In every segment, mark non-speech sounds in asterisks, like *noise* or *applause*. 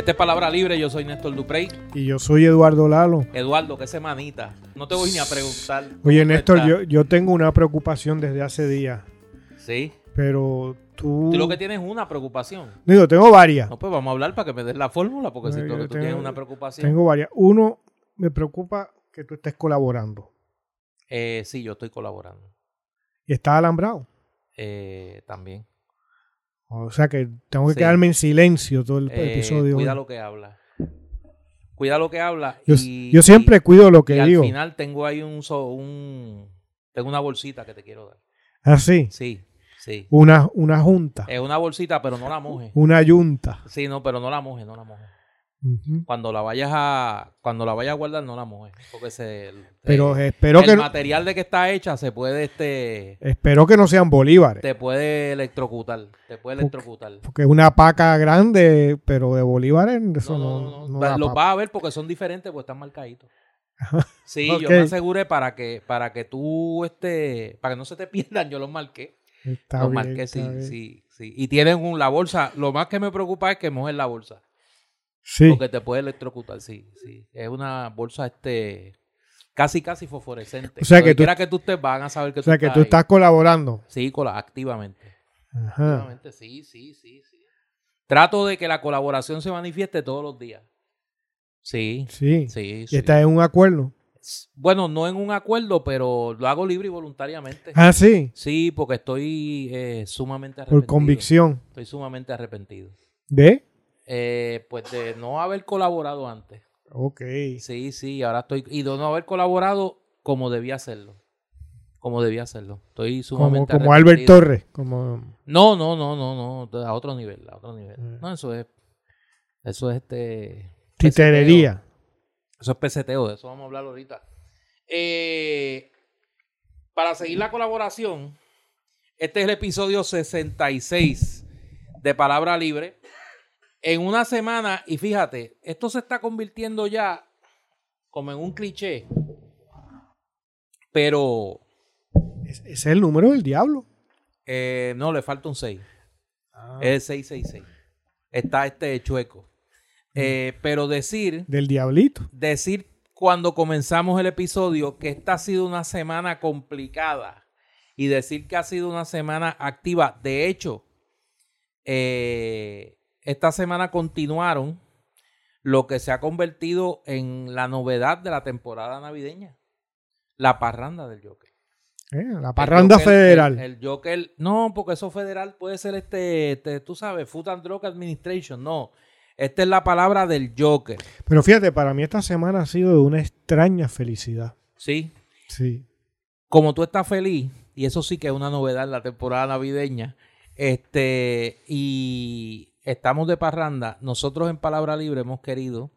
Esta es Palabra Libre, yo soy Néstor Duprey. Y yo soy Eduardo Lalo. Eduardo, qué semanita. No te voy ni a preguntar. Oye, ¿Cómo Néstor, yo, yo tengo una preocupación desde hace días, Sí. pero tú... Tú lo que tienes es una preocupación. Digo, tengo varias. No, pues vamos a hablar para que me des la fórmula, porque si No, tú, yo tú tienes una preocupación. Tengo varias. Uno, me preocupa que tú estés colaborando. Eh, sí, yo estoy colaborando. Y estás alambrado. Eh, también. O sea que tengo que Sí. quedarme en silencio todo el Eh, episodio. cuida lo que habla. Cuida lo que habla. Yo, y, yo siempre y- cuido lo y que al digo. final tengo ahí un. Tengo una bolsita que te quiero dar. Así. Sí, sí. Una, una junta. Es una bolsita, pero no la mojes. Una yunta. Sí, no, pero no la mojes, no la Cuando la vayas a cuando la vayas a guardar no la mojes, porque se el- Pero eh, espero el que, no- material de que está hecha se puede este espero que no sean bolívares. te puede electrocutar, te puede Porque- electrocutar. Porque es una paca grande, pero de bolívares, eso No, no, no, Los vas a ver porque son diferentes, porque están marcaditos. *laughs* Sí, yo me aseguré para que para que tú este para que no se te *laughs* pierdan, yo los marqué. Está los bien, marqué, sí, sí, sí. Y tienen un, la bolsa, lo más que me preocupa es que mojes la bolsa. Sí. Porque te puede electrocutar, sí, sí. Es una bolsa este casi casi fosforescente. O sea que tú- que tú estés van a saber que O sea que estás tú estás colaborando. Sí, cola, activamente. Ajá. Activamente, sí, sí, sí, sí. Trato de que la colaboración se manifieste todos los días. Sí, Sí. sí, Y sí. estás en un acuerdo. Bueno, no en un acuerdo, pero lo hago libre y voluntariamente. Ah, sí. Sí, porque estoy eh, sumamente arrepentido. Por convicción. Estoy sumamente arrepentido. ¿De? Eh, pues de no haber colaborado antes. Ok. Sí, sí, ahora estoy. Y de no haber colaborado como debía hacerlo. Como debía hacerlo. Estoy Como, sumamente como Albert arrepentido. Torres. Como... No, no, no, no, no. A otro nivel, a otro nivel. Mm. No, eso es. Eso es este. Titerería. Eso es peseteo, de eso vamos a hablar ahorita. Eh, para seguir la colaboración, este es el episodio 66 de Palabra Libre. En una semana, y fíjate, esto se está convirtiendo ya como en un cliché, pero Es- Ese es el número del diablo. eh, no, le falta un 6. Ah. Es 666. Está este chueco. Eh, pero decir Del diablito. decir cuando comenzamos el episodio que esta ha sido una semana complicada y decir que ha sido una semana activa. De hecho, eh, esta semana continuaron lo que se ha convertido en la novedad de la temporada navideña. La parranda del Joker. ¿eh? La El parranda Joker- federal. El, el Joker, no, porque eso federal puede ser este, este, tú sabes, Food and Drug Administration. No, esta es la palabra del Joker. Pero fíjate, para mí esta semana ha sido de una extraña felicidad. Sí, Sí. como tú estás feliz, y eso sí que es una novedad en la temporada navideña, este, y estamos de parranda, nosotros en Palabra Libre hemos querido,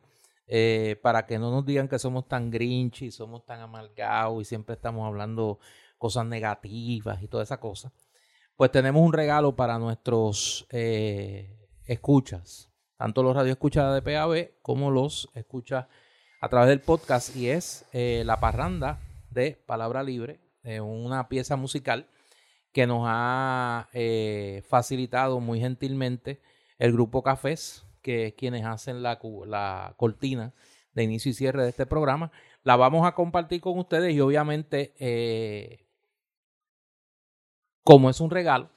eh, para que no nos digan que somos tan grinch y somos tan amargados y siempre estamos hablando cosas negativas y toda esa cosa, pues tenemos un regalo para nuestros eh, escuchas, tanto los radioescuchas de PAB como los escuchas a través del podcast, y es eh, la parranda de Palabra Libre, eh, una pieza musical que nos ha facilitado muy gentilmente el grupo Cafés, que es quienes hacen la, la cortina de inicio y cierre de este programa. La vamos a compartir con ustedes y obviamente, eh, como es un regalo,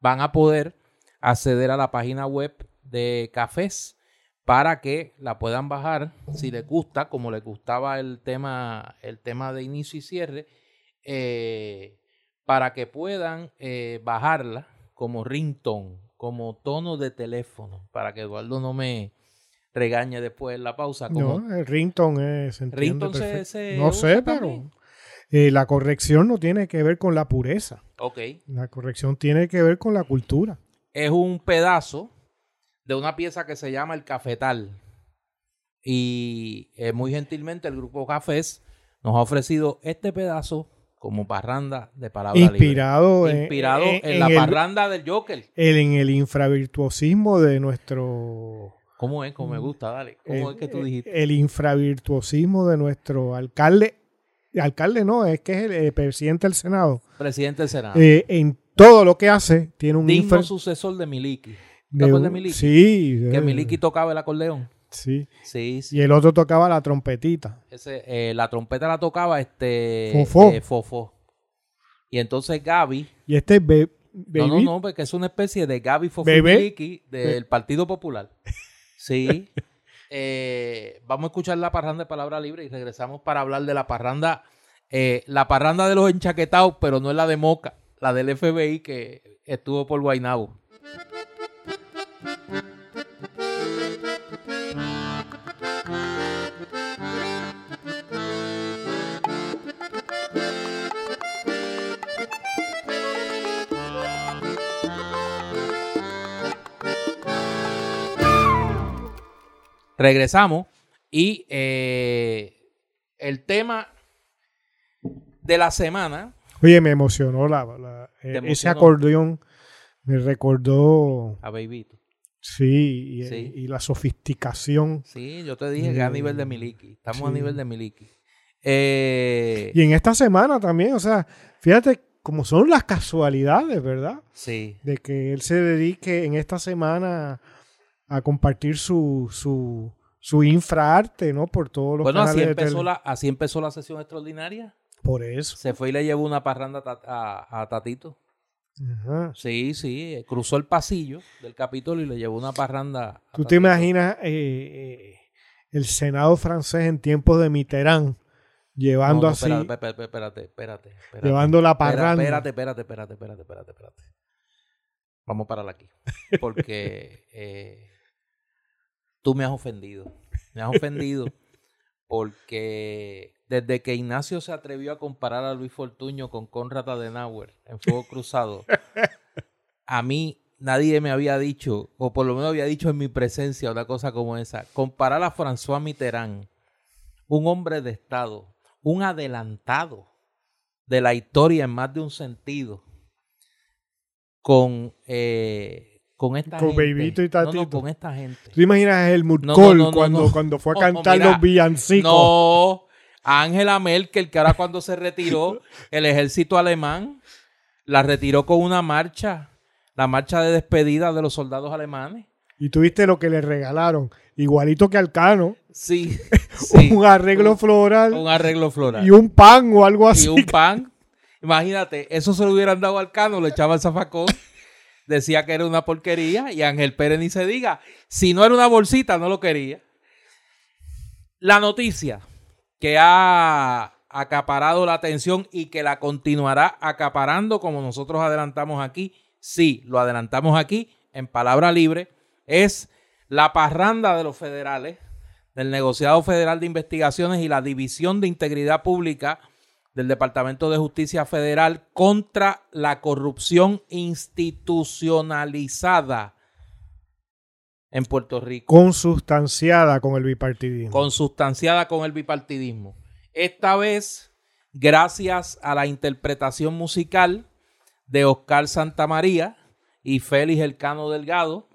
van a poder acceder a la página web de Cafés para que la puedan bajar si les gusta, como les gustaba el tema, el tema de inicio y cierre, eh, para que puedan eh, bajarla como ringtone, como tono de teléfono, para que Eduardo no me regañe después en la pausa. Como No, el ringtone es. se, se No sé, también. pero eh, la corrección no tiene que ver con la pureza. Ok. La corrección tiene que ver con la cultura. es un pedazo de una pieza que se llama El Cafetal. Y eh, muy gentilmente el grupo Cafés nos ha ofrecido este pedazo como parranda de palabra Inspirado, libre. en- Inspirado en, en la el- parranda del Joker. el- en el infravirtuosismo de nuestro. ¿Cómo es? ¿Cómo me gusta? Dale. ¿Cómo el- es que tú dijiste? El infravirtuosismo de nuestro alcalde. Alcalde no, es que es el presidente del Senado. Presidente del Senado. Eh, en todo lo que hace, tiene un Digno infra- sucesor de Miliki. ¿Te acuerdas de Miliki? Sí. Que eh, Miliki tocaba el acordeón. Sí. Sí, sí. Y el otro tocaba la trompetita. Ese, eh, la trompeta la tocaba este Fofó. eh, Fofó. Y entonces Gaby, Y este es Be- no, no, Baby. no, porque es una especie de Gaby Fofó del Partido Popular. *laughs* Sí. Eh, vamos a escuchar la parranda de palabra libre y regresamos para hablar de la parranda, eh, la parranda de los enchaquetados, pero no es la de Moca, la del FBI que estuvo por Guaynabo. Regresamos y eh, el tema de la semana Oye, me emocionó la, la- ¿Te eh, ese acordeón. Me recordó, a Babyito. sí, y, Sí. y la sofisticación. Sí, yo te dije que a nivel de Miliki. Estamos a nivel de Miliki. Eh, Y en esta semana también, o sea, fíjate cómo son las casualidades, ¿verdad? sí, De que él se dedique en esta semana a compartir su, su, su infraarte, ¿no? Por todos los bueno, así canales de empezó, la, así empezó la sesión extraordinaria. Por eso. Se fue y le llevó una parranda a, a- a Tatito. Ajá. Sí, sí, cruzó el pasillo del Capitolio y le llevó una parranda. ¿Tú te imaginas eh, eh, el Senado francés en tiempos de Mitterrand llevando No, no, así, Espérate, espérate, espérate, espérate, espérate. llevando la parranda? Espérate, espérate, espérate, espérate, espérate, espérate. Vamos a parar aquí. Porque *laughs* eh, tú me has ofendido. Me has ofendido *laughs* porque desde que Ignacio se atrevió a comparar a Luis Fortuño con Conrad Adenauer en Fuego Cruzado, *laughs* a mí nadie me había dicho, o por lo menos había dicho en mi presencia una cosa como esa, comparar a François Mitterrand, un hombre de Estado, un adelantado de la historia en más de un sentido, con, eh, con esta Con gente. Bebito y No, no, Tatito. con esta gente. ¿Tú imaginas el no, no, cuando, cuando fue a No, cantar mira, los villancicos? No, Angela Merkel, que ahora cuando se retiró, *laughs* el ejército alemán la retiró con una marcha, la marcha de despedida de los soldados alemanes. Y tuviste lo que le regalaron, igualito que al Cano, Sí, *laughs* sí. un arreglo floral un arreglo floral. y un pan o algo así. y un pan. Imagínate, eso se lo hubieran dado al cano, lo echaba al zafacón. Decía que era una porquería y Ángel Pérez ni se diga. Si no era una bolsita, no lo quería. La noticia que ha acaparado la atención y que la continuará acaparando como nosotros adelantamos aquí, sí, lo adelantamos aquí en palabra libre, es la parranda de los federales, del negociado federal de investigaciones y la división de integridad pública del Departamento de Justicia Federal contra la corrupción institucionalizada en Puerto Rico, Consustanciada con el bipartidismo. consustanciada con el bipartidismo. Esta vez, gracias a la interpretación musical de Oscar Santamaría y Félix Elcano Delgado,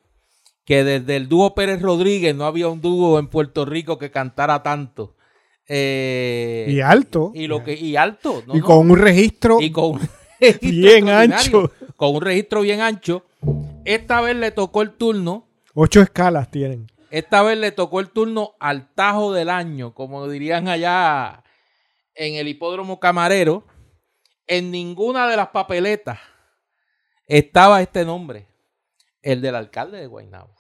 que desde el dúo Pérez Rodríguez no había un dúo en Puerto Rico que cantara tanto. Eh, y alto. y lo que y alto ¿no? y no. con un registro Y con un *laughs* *laughs* registro bien ancho. con un registro bien ancho esta vez le tocó el turno Ocho escalas tienen. esta vez le tocó el turno al tajo del año como dirían allá en el hipódromo camarero en ninguna de las papeletas estaba este nombre el del alcalde de Guaynabo.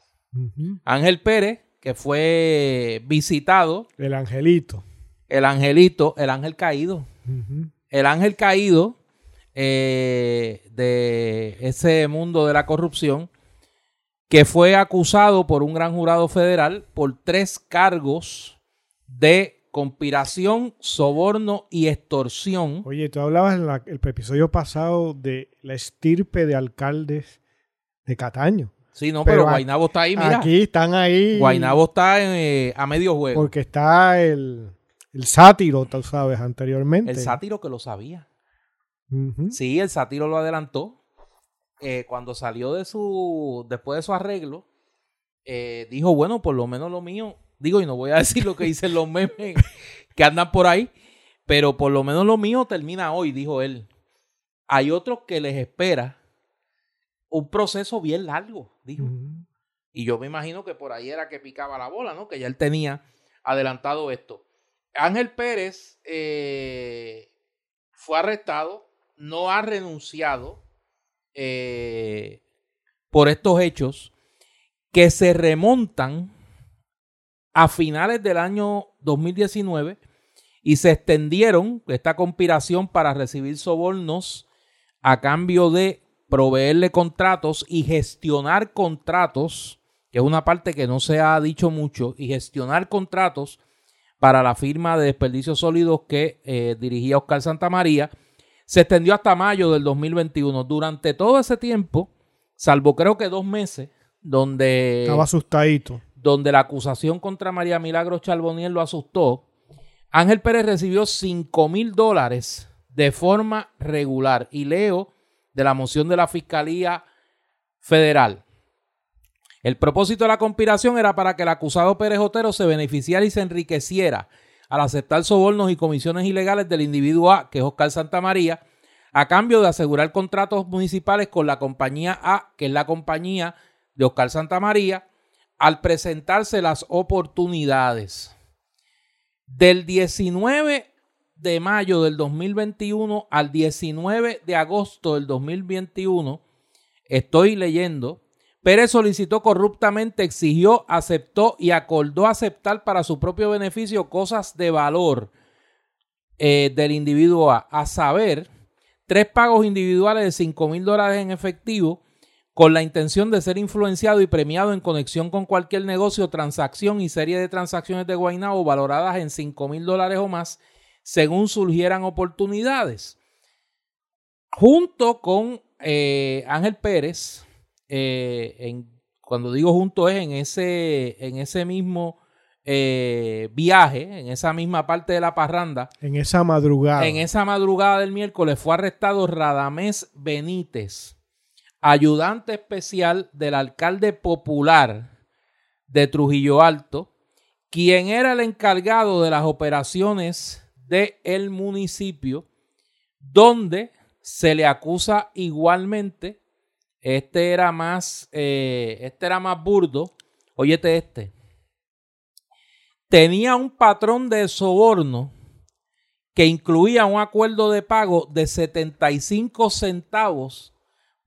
Ángel Pérez que fue visitado El angelito. El angelito el ángel caído el ángel caído eh, de ese mundo de la corrupción, que fue acusado por un gran jurado federal por tres cargos de conspiración, soborno y extorsión. Oye, tú hablabas en la- el episodio pasado de la estirpe de alcaldes de Cataño. Sí, no, Pero Guainabo está ahí, mira. Aquí están ahí. Guainabo está eh, a medio juego. Porque está el, el sátiro, tú sabes, anteriormente. El sátiro que lo sabía. Sí, el sátiro lo adelantó. Eh, cuando salió de su. Después de su arreglo, eh, dijo: Bueno, por lo menos lo mío. Digo, y no voy a *laughs* decir lo que dicen los memes que andan por ahí, pero por lo menos lo mío termina hoy, dijo él. Hay otros que les espera un proceso bien largo, dijo. Y yo me imagino que por ahí era que picaba la bola, ¿no? Que ya él tenía adelantado esto. Ángel Pérez eh, fue arrestado, no ha renunciado eh, por estos hechos que se remontan a finales del año 2019 y se extendieron esta conspiración para recibir sobornos a cambio de proveerle contratos y gestionar contratos, que es una parte que no se ha dicho mucho, y gestionar contratos para la firma de desperdicios sólidos que eh, dirigía Oscar Santamaría, se extendió hasta mayo del 2021. Durante todo ese tiempo, salvo creo que dos meses, donde Estaba asustadito. donde la acusación contra María Milagros Charboniel lo asustó, Ángel Pérez recibió 5 mil dólares de forma regular. Y leo de la moción de la Fiscalía Federal. El propósito de la conspiración era para que el acusado Pérez Otero se beneficiara y se enriqueciera al aceptar sobornos y comisiones ilegales del individuo A, que es Oscar Santamaría, a cambio de asegurar contratos municipales con la compañía A, que es la compañía de Oscar Santamaría, al presentarse las oportunidades. Del 19 de mayo del 2021 al 19 de agosto del 2021, estoy leyendo, Pérez solicitó corruptamente, exigió, aceptó y acordó aceptar para su propio beneficio cosas de valor eh, del individuo A, a saber, tres pagos individuales de 5 mil dólares en efectivo con la intención de ser influenciado y premiado en conexión con cualquier negocio, transacción y serie de transacciones de Guaynabo valoradas en 5 mil dólares o más según surgieran oportunidades. Junto con eh, Ángel Pérez, eh, en, cuando digo junto es en ese, en ese mismo eh, viaje, en esa misma parte de la parranda, En esa madrugada. en esa madrugada del miércoles fue arrestado Radamés Benítez, ayudante especial del alcalde popular de Trujillo Alto, quien era el encargado de las operaciones del municipio, donde se le acusa igualmente, este era más, eh, este era más burdo, óyete este, tenía un patrón de soborno que incluía un acuerdo de pago de 75 centavos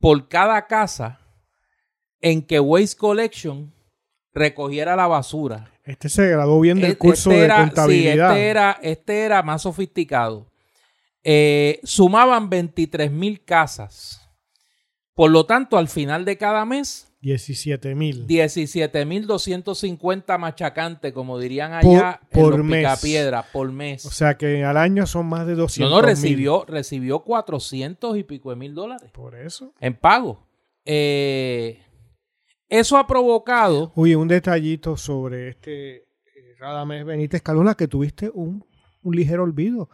por cada casa en que Waste Collection recogiera la basura. Este se graduó bien del Este curso era- de contabilidad. Sí, este era, este era más sofisticado. Eh, sumaban 23 mil casas. Por lo tanto, al final de cada mes, 17 mil. 17.250 machacantes, como dirían allá Por- por en los mes. Por mes. O sea que al año son más de 200 no, no, mil. recibió, recibió 400 y pico de mil dólares Por eso. en pago. Eh, eso ha provocado Oye, un detallito sobre este eh, Radamés Benítez Calona que tuviste un, un ligero olvido.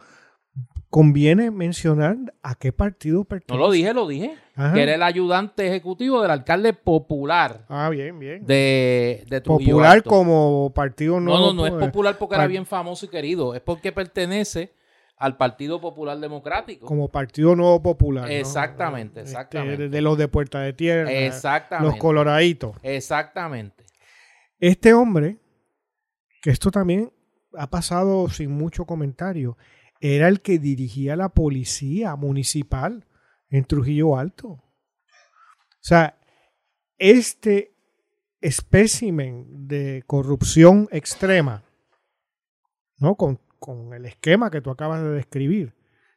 Conviene mencionar a qué partido No pertenece. lo dije, lo dije. Ajá. Que era el ayudante ejecutivo del alcalde popular Ah, bien, bien. de, de Trujillo Popular Alto. como partido No, no, no es pues, popular porque era bien famoso y querido. Es porque pertenece al Partido Popular Democrático. Como partido nuevo popular. ¿no? Exactamente, Este, exactamente. de, de los de Puerta de Tierra. Exactamente. Los coloraditos. Exactamente. Este hombre, que esto también ha pasado sin mucho comentario, era el que dirigía la policía municipal en Trujillo Alto. O sea, este espécimen de corrupción extrema, ¿no? Con, con el esquema que tú acabas de describir,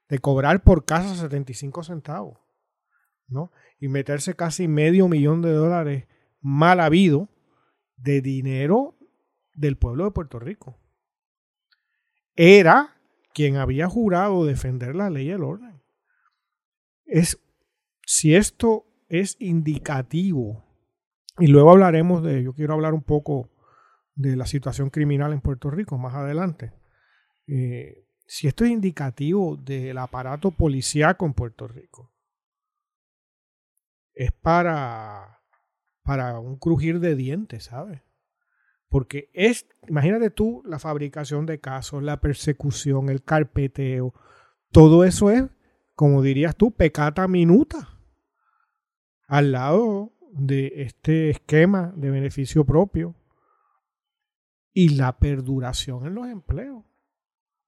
de cobrar por casa 75 centavos, ¿no? Y meterse casi medio millón de dólares mal habido de dinero del pueblo de Puerto Rico. Era quien había jurado defender la ley y el orden. Es, si esto es indicativo, y luego hablaremos de, yo quiero hablar un poco de la situación criminal en Puerto Rico más adelante. Eh, si esto es indicativo del aparato policíaco en Puerto Rico, es para, para un crujir de dientes, ¿sabes? Porque es, imagínate tú la fabricación de casos, la persecución, el carpeteo, todo eso es, como dirías tú, pecata minuta. al lado de este esquema de beneficio propio y la perduración en los empleos.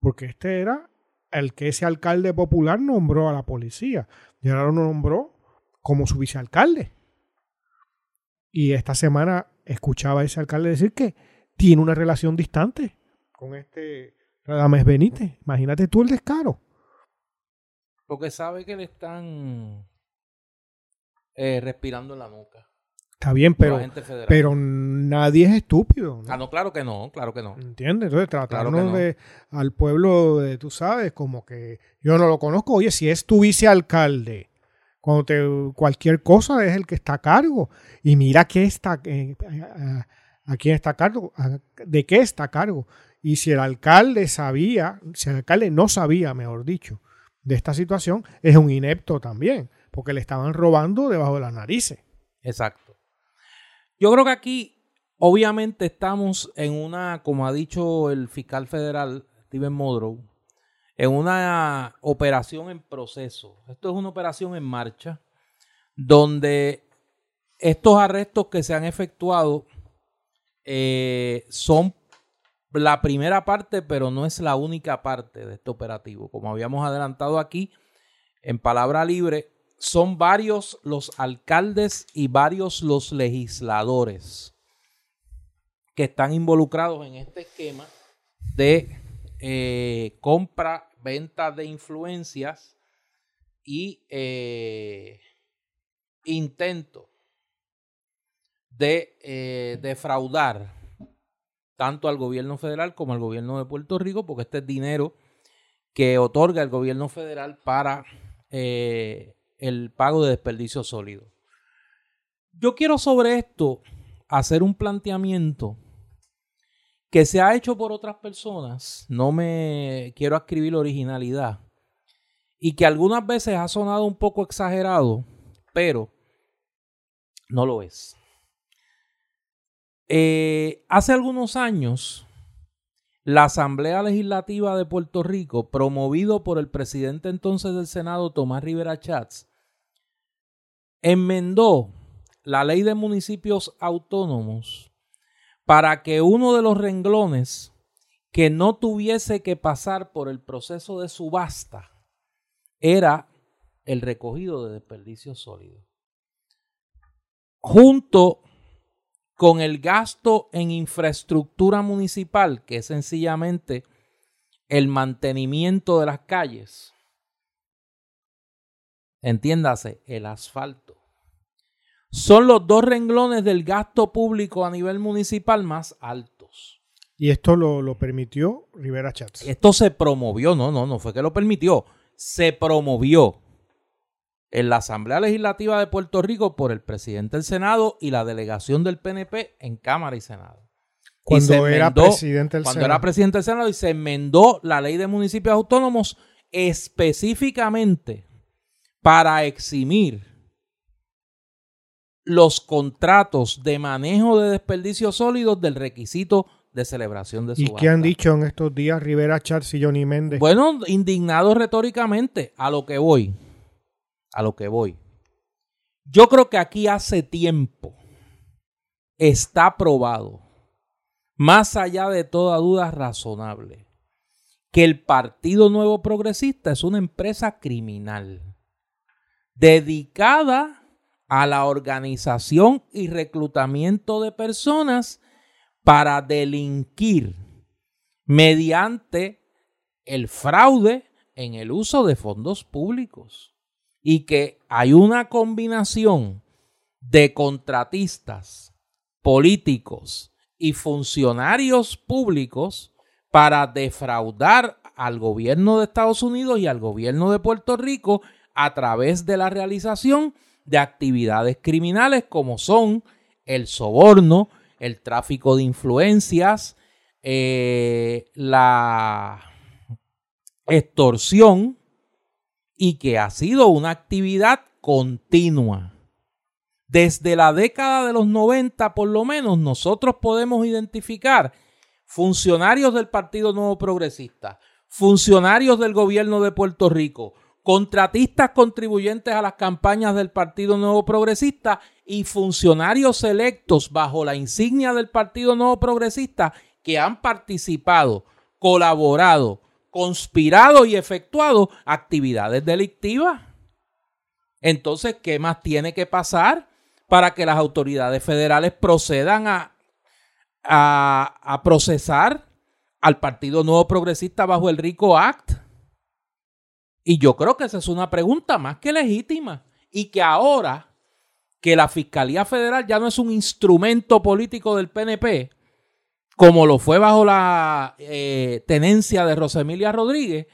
Porque este era el que ese alcalde popular nombró a la policía y ahora lo nombró como su vicealcalde. Y esta semana escuchaba a ese alcalde decir que tiene una relación distante con este Radames Benítez. Imagínate tú el descaro. Porque sabe que le están eh, respirando en la nuca. Está bien, pero, pero nadie es estúpido. Ah, no, claro que no, claro que no. ¿Entiendes? Entonces, tratarnos de, al pueblo, de, tú sabes, como que yo no lo conozco. Oye, si es tu vicealcalde, cuando te, cualquier cosa es el que está a cargo. Y mira qué está, eh, a, quién está a cargo, de qué está a cargo. Y si el alcalde sabía, si el alcalde no sabía, mejor dicho, de esta situación, es un inepto también, porque le estaban robando debajo de las narices. Exacto. Yo creo que aquí, obviamente, estamos en una, como ha dicho el fiscal federal, Steven Modrow, en una operación en proceso. Esto es una operación en marcha, donde estos arrestos que se han efectuado eh, son la primera parte, pero no es la única parte de este operativo. Como habíamos adelantado aquí, en palabra libre, son varios los alcaldes y varios los legisladores que están involucrados en este esquema de eh, compra, venta de influencias y eh, intento de eh, defraudar tanto al gobierno federal como al gobierno de Puerto Rico, porque este es dinero que otorga el gobierno federal para el pago de desperdicio sólido. Yo quiero sobre esto hacer un planteamiento que se ha hecho por otras personas, no me quiero escribir originalidad, y que algunas veces ha sonado un poco exagerado, pero no lo es. Eh, hace algunos años, la Asamblea Legislativa de Puerto Rico, promovido por el presidente entonces del Senado, Tomás Rivera Chats, enmendó la ley de municipios autónomos para que uno de los renglones que no tuviese que pasar por el proceso de subasta era el recogido de desperdicios sólidos. Junto con el gasto en infraestructura municipal, que es sencillamente el mantenimiento de las calles, entiéndase, el asfalto. Son los dos renglones del gasto público a nivel municipal más altos. Y esto lo, permitió Rivera Chats. Esto se promovió, no, no, no fue que lo permitió, se promovió en la Asamblea Legislativa de Puerto Rico por el presidente del Senado y la delegación del PNP en Cámara y Senado. Cuando era presidente del cuando era presidente del Senado y se enmendó la ley de municipios autónomos específicamente para eximir los contratos de manejo de desperdicios sólidos del requisito de celebración de subasta. ¿Y qué han dicho en estos días Rivera Charles y Johnny Méndez? Bueno, indignados retóricamente, a lo que voy, a lo que voy. Yo creo que aquí hace tiempo está probado, más allá de toda duda razonable, que el Partido Nuevo Progresista es una empresa criminal dedicada a la organización y reclutamiento de personas para delinquir mediante el fraude en el uso de fondos públicos. Y que hay una combinación de contratistas, políticos y funcionarios públicos para defraudar al gobierno de Estados Unidos y al gobierno de Puerto Rico a través de la realización actividades criminales como son el soborno, el tráfico de influencias, eh, la extorsión y que ha sido una actividad continua. Desde la década de los 90 por lo menos nosotros podemos identificar funcionarios del Partido Nuevo Progresista, funcionarios del gobierno de Puerto Rico, contratistas contribuyentes a las campañas del Partido Nuevo Progresista y funcionarios electos bajo la insignia del Partido Nuevo Progresista que han participado, colaborado, conspirado y efectuado actividades delictivas. Entonces, ¿qué más tiene que pasar para que las autoridades federales procedan a, a, procesar al Partido Nuevo Progresista bajo el RICO Act? Y yo creo que esa es una pregunta más que legítima. Y que ahora que la Fiscalía Federal ya no es un instrumento político del PNP, como lo fue bajo la eh, tenencia de Rosemilia Rodríguez,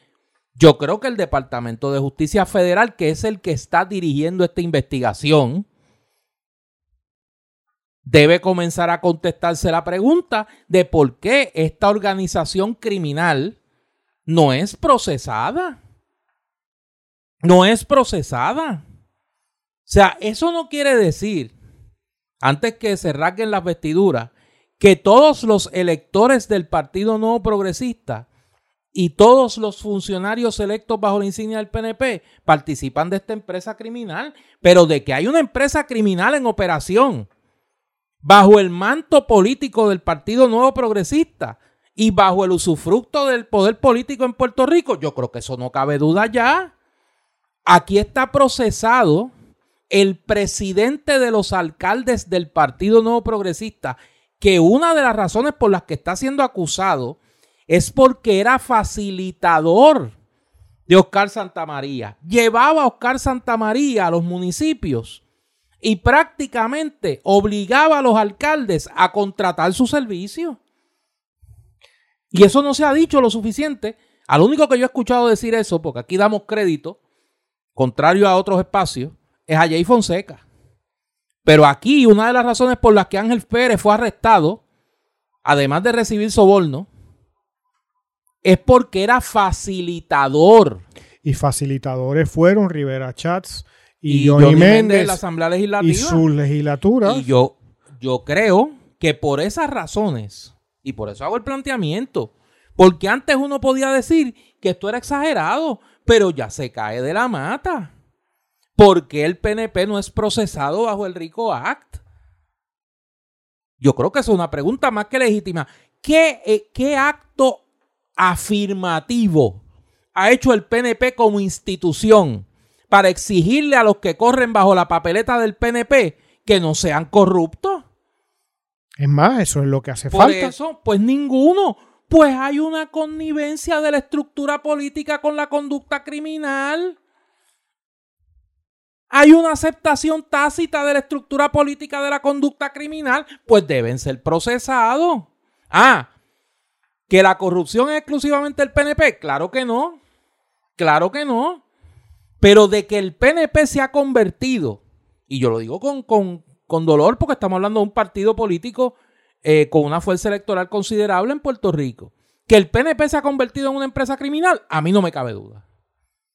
yo creo que el Departamento de Justicia Federal, que es el que está dirigiendo esta investigación, debe comenzar a contestarse la pregunta de por qué esta organización criminal no es procesada. No es procesada. O sea, eso no quiere decir, antes que se rasguen las vestiduras, que todos los electores del Partido Nuevo Progresista y todos los funcionarios electos bajo la insignia del PNP participan de esta empresa criminal, pero de que hay una empresa criminal en operación bajo el manto político del Partido Nuevo Progresista y bajo el usufructo del poder político en Puerto Rico, yo creo que eso no cabe duda ya. Aquí está procesado el presidente de los alcaldes del Partido Nuevo Progresista, que una de las razones por las que está siendo acusado es porque era facilitador de Oscar Santamaría. Llevaba a Oscar Santamaría a los municipios y prácticamente obligaba a los alcaldes a contratar su servicio. Y eso no se ha dicho lo suficiente. Al único que yo he escuchado decir eso, porque aquí damos crédito, contrario a otros espacios, es a Jay Fonseca. Pero aquí una de las razones por las que Ángel Pérez fue arrestado, además de recibir soborno, es porque era facilitador. Y facilitadores fueron Rivera Chats y, Johnny, Méndez, la Asamblea Legislativa. Y su legislatura. Y yo, yo creo que por esas razones, y por eso hago el planteamiento, porque antes uno podía decir que esto era exagerado, pero ya se cae de la mata. porque el PNP no es procesado bajo el RICO Act? Yo creo que es una pregunta más que legítima. ¿Qué, eh, qué acto afirmativo ha hecho el PNP como institución para exigirle a los que corren bajo la papeleta del PNP que no sean corruptos? Es más, eso es lo que hace Por falta. eso, pues ninguno. Pues hay una connivencia de la estructura política con la conducta criminal. Hay una aceptación tácita de la estructura política de la conducta criminal, pues deben ser procesados. Ah, ¿Que la corrupción es exclusivamente el PNP? Claro que no. Claro que no. Pero de que el PNP se ha convertido, y yo lo digo con, con, dolor porque estamos hablando de un partido político eh, con una fuerza electoral considerable en Puerto Rico, que el PNP se ha convertido en una empresa criminal, a mí no me cabe duda.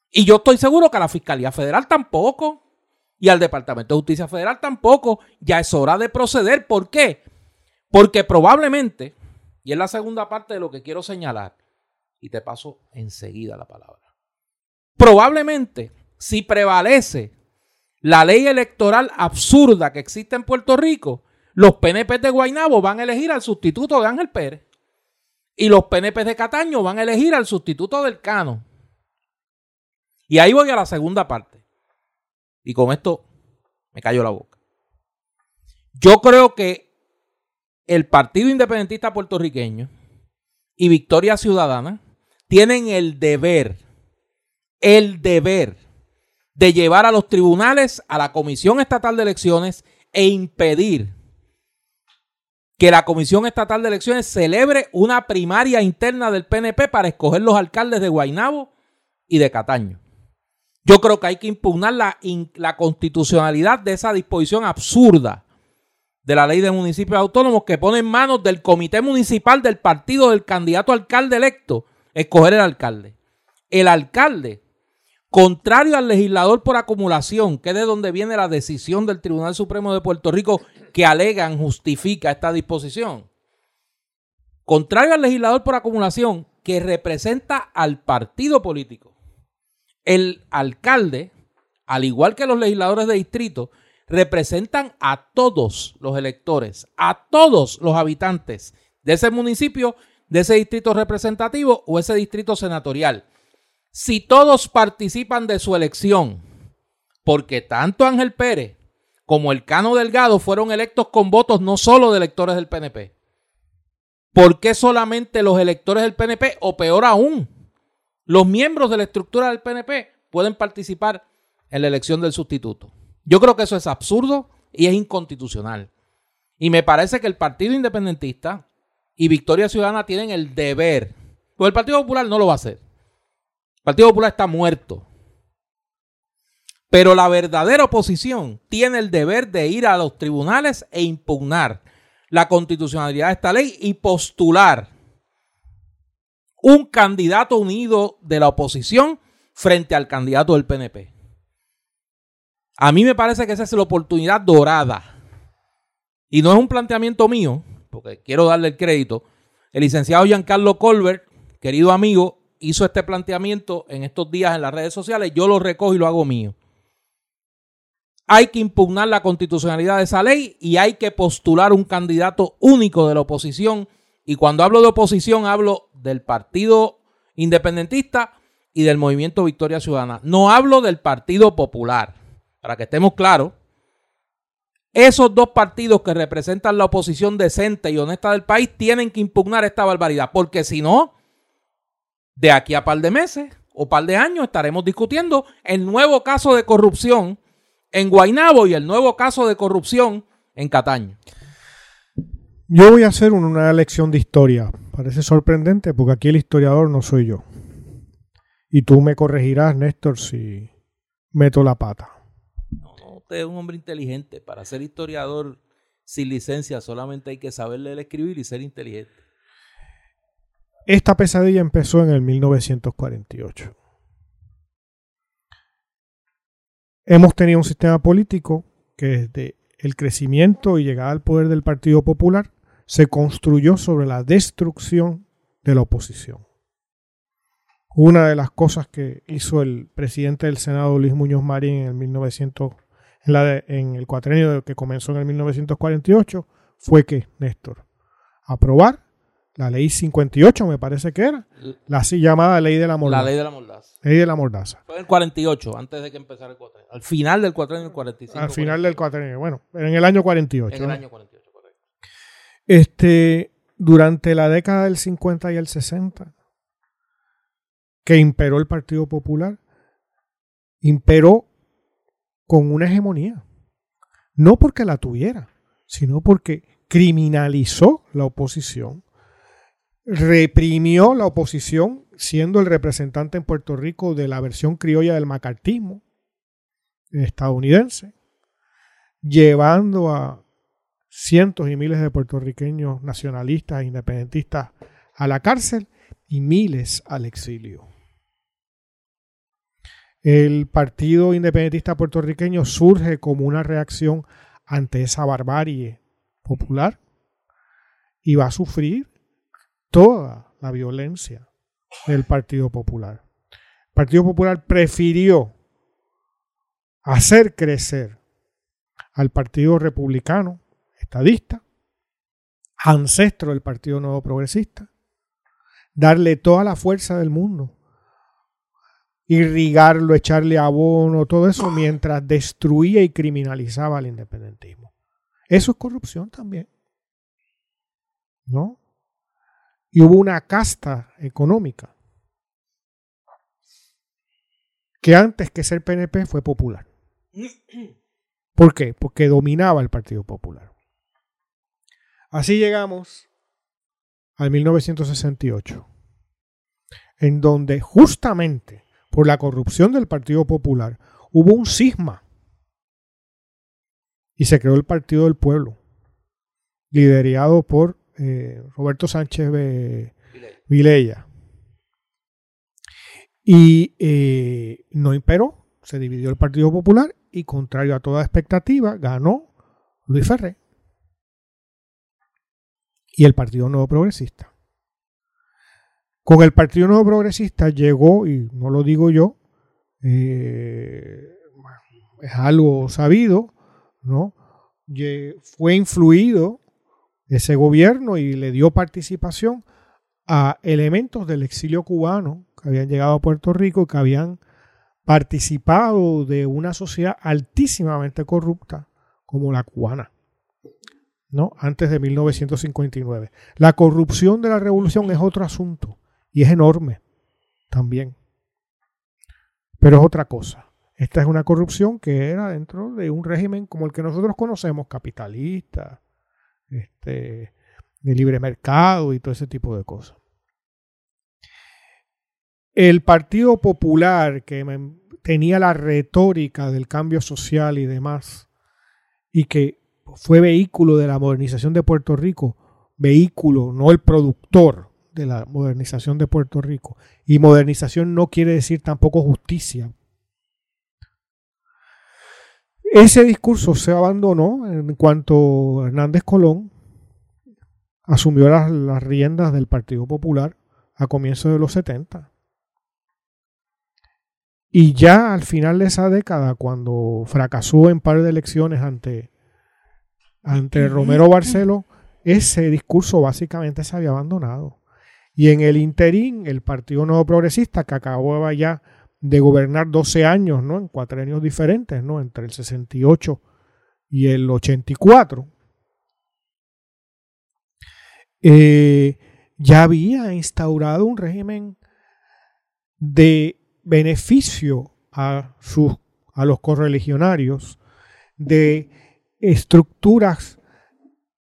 Y yo estoy seguro que a la Fiscalía Federal tampoco, y al Departamento de Justicia Federal tampoco, ya es hora de proceder. ¿Por qué? Porque probablemente y es la segunda parte de lo que quiero señalar. Y te paso enseguida la palabra. Probablemente, si prevalece la ley electoral absurda que existe en Puerto Rico, los PNP de Guaynabo van a elegir al sustituto de Ángel Pérez. Y los PNP de Cataño van a elegir al sustituto del Cano. Y ahí voy a la segunda parte. Y con esto me callo la boca. Yo creo que el Partido Independentista Puertorriqueño y Victoria Ciudadana tienen el deber, el deber de llevar a los tribunales, a la Comisión Estatal de Elecciones e impedir que la Comisión Estatal de Elecciones celebre una primaria interna del PNP para escoger los alcaldes de Guaynabo y de Cataño. Yo creo que hay que impugnar la, la constitucionalidad de esa disposición absurda de la ley de municipios autónomos que pone en manos del comité municipal del partido del candidato alcalde electo escoger el alcalde. El alcalde, contrario al legislador por acumulación, que es de donde viene la decisión del Tribunal Supremo de Puerto Rico que alegan justifica esta disposición. Contrario al legislador por acumulación que representa al partido político. El alcalde, al igual que los legisladores de distrito, representan a todos los electores, a todos los habitantes de ese municipio, de ese distrito representativo o ese distrito senatorial. Si todos participan de su elección, porque tanto Ángel Pérez como el Cano Delgado fueron electos con votos no solo de electores del PNP. ¿Por qué solamente los electores del PNP o peor aún, los miembros de la estructura del PNP pueden participar en la elección del sustituto? Yo creo que eso es absurdo y es inconstitucional. Y me parece que el Partido Independentista y Victoria Ciudadana tienen el deber, pues el Partido Popular no lo va a hacer. El Partido Popular está muerto. Pero la verdadera oposición tiene el deber de ir a los tribunales e impugnar la constitucionalidad de esta ley y postular un candidato unido de la oposición frente al candidato del PNP. A mí me parece que esa es la oportunidad dorada. Y no es un planteamiento mío, porque quiero darle el crédito. El licenciado Giancarlo Colbert, querido amigo, hizo este planteamiento en estos días en las redes sociales. Yo lo recojo y lo hago mío hay que impugnar la constitucionalidad de esa ley y hay que postular un candidato único de la oposición. Y cuando hablo de oposición, hablo del Partido Independentista y del Movimiento Victoria Ciudadana. No hablo del Partido Popular, para que estemos claros. Esos dos partidos que representan la oposición decente y honesta del país tienen que impugnar esta barbaridad, porque si no, de aquí a par de meses o par de años estaremos discutiendo el nuevo caso de corrupción en Guainabo y el nuevo caso de corrupción en Cataño. Yo voy a hacer una lección de historia. Parece sorprendente porque aquí el historiador no soy yo. Y tú me corregirás, Néstor, si meto la pata. No, no, usted es un hombre inteligente. Para ser historiador sin licencia solamente hay que saber leer, escribir y ser inteligente. Esta pesadilla empezó en el 1948. Hemos tenido un sistema político que desde el crecimiento y llegada al poder del Partido Popular se construyó sobre la destrucción de la oposición. Una de las cosas que hizo el presidente del Senado, Luis Muñoz Marín, en el 1900, en, el cuatrenio que comenzó en el 1948, fue que, Néstor, aprobar la ley 58, me parece que era, la así llamada ley de la mordaza. La ley de la mordaza. Ley de la mordaza. Fue en el 48, antes de que empezara el cuatrenio. Al final del cuatrenio, el 45. Al final del cuatrenio, bueno, en el año 48. En el año 48, correcto. Este, durante la década del 50 y el 60, que imperó el Partido Popular, imperó con una hegemonía. No porque la tuviera, sino porque criminalizó la oposición reprimió la oposición, siendo el representante en Puerto Rico de la versión criolla del macartismo estadounidense, llevando a cientos y miles de puertorriqueños nacionalistas e independentistas a la cárcel y miles al exilio. El Partido Independentista Puertorriqueño surge como una reacción ante esa barbarie popular y va a sufrir toda la violencia del Partido Popular. El Partido Popular prefirió hacer crecer al Partido Republicano, estadista, ancestro del Partido Nuevo Progresista, darle toda la fuerza del mundo, irrigarlo, echarle abono, todo eso, mientras destruía y criminalizaba el independentismo. Eso es corrupción también. ¿No? Y hubo una casta económica que antes que ser PNP fue popular. *clears throat* ¿Por qué? Porque dominaba el Partido Popular. Así llegamos al 1968, en donde justamente por la corrupción del Partido Popular hubo un cisma y se creó el Partido del Pueblo, liderado por eh, Roberto Sánchez Vilella. Y eh, no imperó, se dividió el Partido Popular y contrario a toda expectativa, ganó Luis Ferré y el Partido Nuevo Progresista. Con el Partido Nuevo Progresista llegó, y no lo digo yo, eh, es algo sabido, ¿no? Fue influido ese gobierno y le dio participación a elementos del exilio cubano que habían llegado a Puerto Rico y que habían participado de una sociedad altísimamente corrupta como la cubana, ¿no? Antes de 1959. La corrupción de la revolución es otro asunto y es enorme también. Pero es otra cosa. Esta es una corrupción que era dentro de un régimen como el que nosotros conocemos, capitalista, este, de libre mercado y todo ese tipo de cosas. El Partido Popular, que tenía la retórica del cambio social y demás, y que fue vehículo de la modernización de Puerto Rico, vehículo, no el productor de la modernización de Puerto Rico. Y modernización no quiere decir tampoco justicia. Ese discurso se abandonó en cuanto Hernández Colón asumió las, las riendas del Partido Popular a comienzos de los 70. Y ya al final de esa década, cuando fracasó en par de elecciones ante, ante Romero Barceló, ese discurso básicamente se había abandonado. Y en el interín, el Partido Nuevo Progresista, que acababa ya de gobernar 12 años, ¿no? En cuatro años diferentes, ¿no? Entre el 68 y el 84, eh, ya había instaurado un régimen de beneficio a, sus, a los correligionarios de estructuras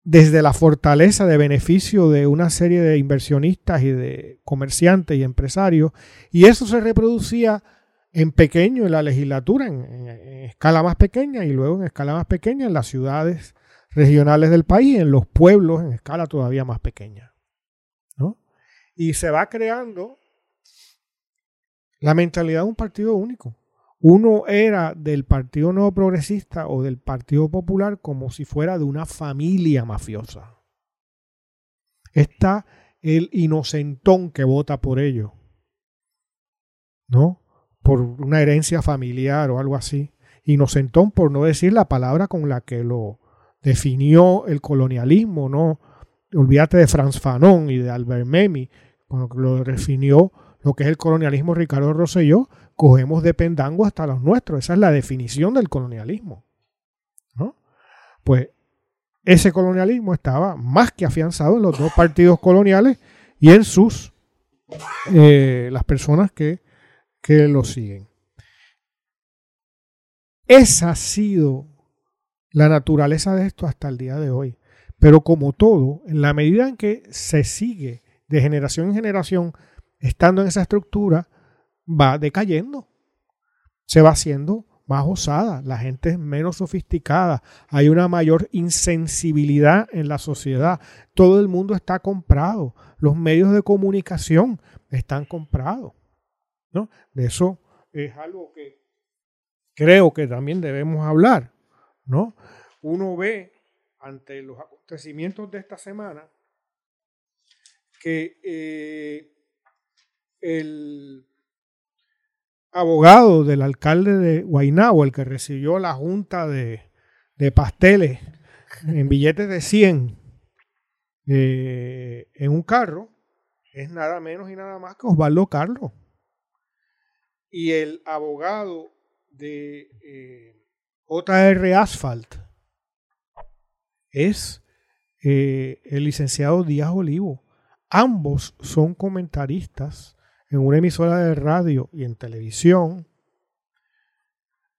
desde la fortaleza de beneficio de una serie de inversionistas y de comerciantes y empresarios, y eso se reproducía en pequeño en la legislatura, en, escala más pequeña, y luego en escala más pequeña en las ciudades regionales del país, en los pueblos en escala todavía más pequeña. ¿no? Y se va creando la mentalidad de un partido único. Uno era del Partido Nuevo Progresista o del Partido Popular como si fuera de una familia mafiosa. Está el inocentón que vota por ello, ¿no? Por una herencia familiar o algo así. Inocentón por no decir la palabra con la que lo definió el colonialismo, ¿no? Olvídate de Franz Fanon y de Albert Memmi, cuando lo definió lo que es el colonialismo Ricardo Rosselló, cogemos de pendango hasta los nuestros. Esa es la definición del colonialismo. ¿no? Pues ese colonialismo estaba más que afianzado en los dos partidos coloniales y en sus eh, las personas que, que lo siguen. Esa ha sido la naturaleza de esto hasta el día de hoy. Pero como todo, en la medida en que se sigue de generación en generación estando en esa estructura, va decayendo. Se va haciendo más osada, la gente es menos sofisticada, hay una mayor insensibilidad en la sociedad, todo el mundo está comprado, los medios de comunicación están comprados. ¿no? De eso es algo que creo que también debemos hablar. ¿no? Uno ve ante los acontecimientos de esta semana que eh, el abogado del alcalde de Guaynabo, el que recibió la junta de, pasteles en billetes de 100 eh, en un carro, es nada menos y nada más que Osvaldo Carlos. Y el abogado de eh, JR Asphalt es eh, el licenciado Díaz Olivo. Ambos son comentaristas en una emisora de radio y en televisión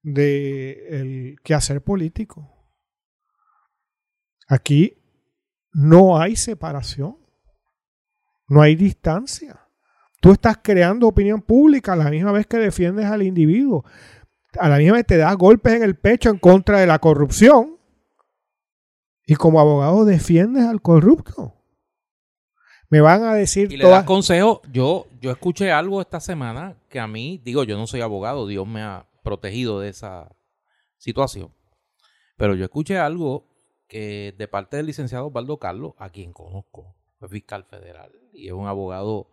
de el quehacer político. Aquí no hay separación, no hay distancia. Tú estás creando opinión pública a la misma vez que defiendes al individuo. A la misma vez te das golpes en el pecho en contra de la corrupción. Y como abogado defiendes al corrupto. Me van a decir y le das consejo. Yo, yo escuché algo esta semana que a mí, digo, yo no soy abogado, Dios me ha protegido de esa situación. Pero yo escuché algo que de parte del licenciado Osvaldo Carlos, a quien conozco, fue fiscal federal y es un abogado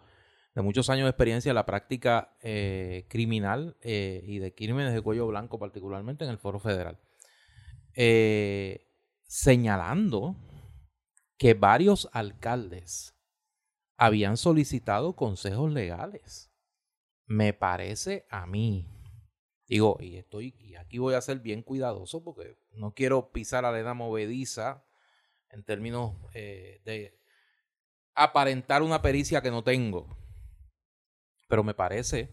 de muchos años de experiencia en la práctica eh, criminal eh, y de crímenes de cuello blanco, particularmente en el Foro Federal, eh, señalando que varios alcaldes habían solicitado consejos legales. Me parece a mí, digo, y estoy, y aquí voy a ser bien cuidadoso porque no quiero pisar arena movediza en términos de aparentar una pericia que no tengo pero me parece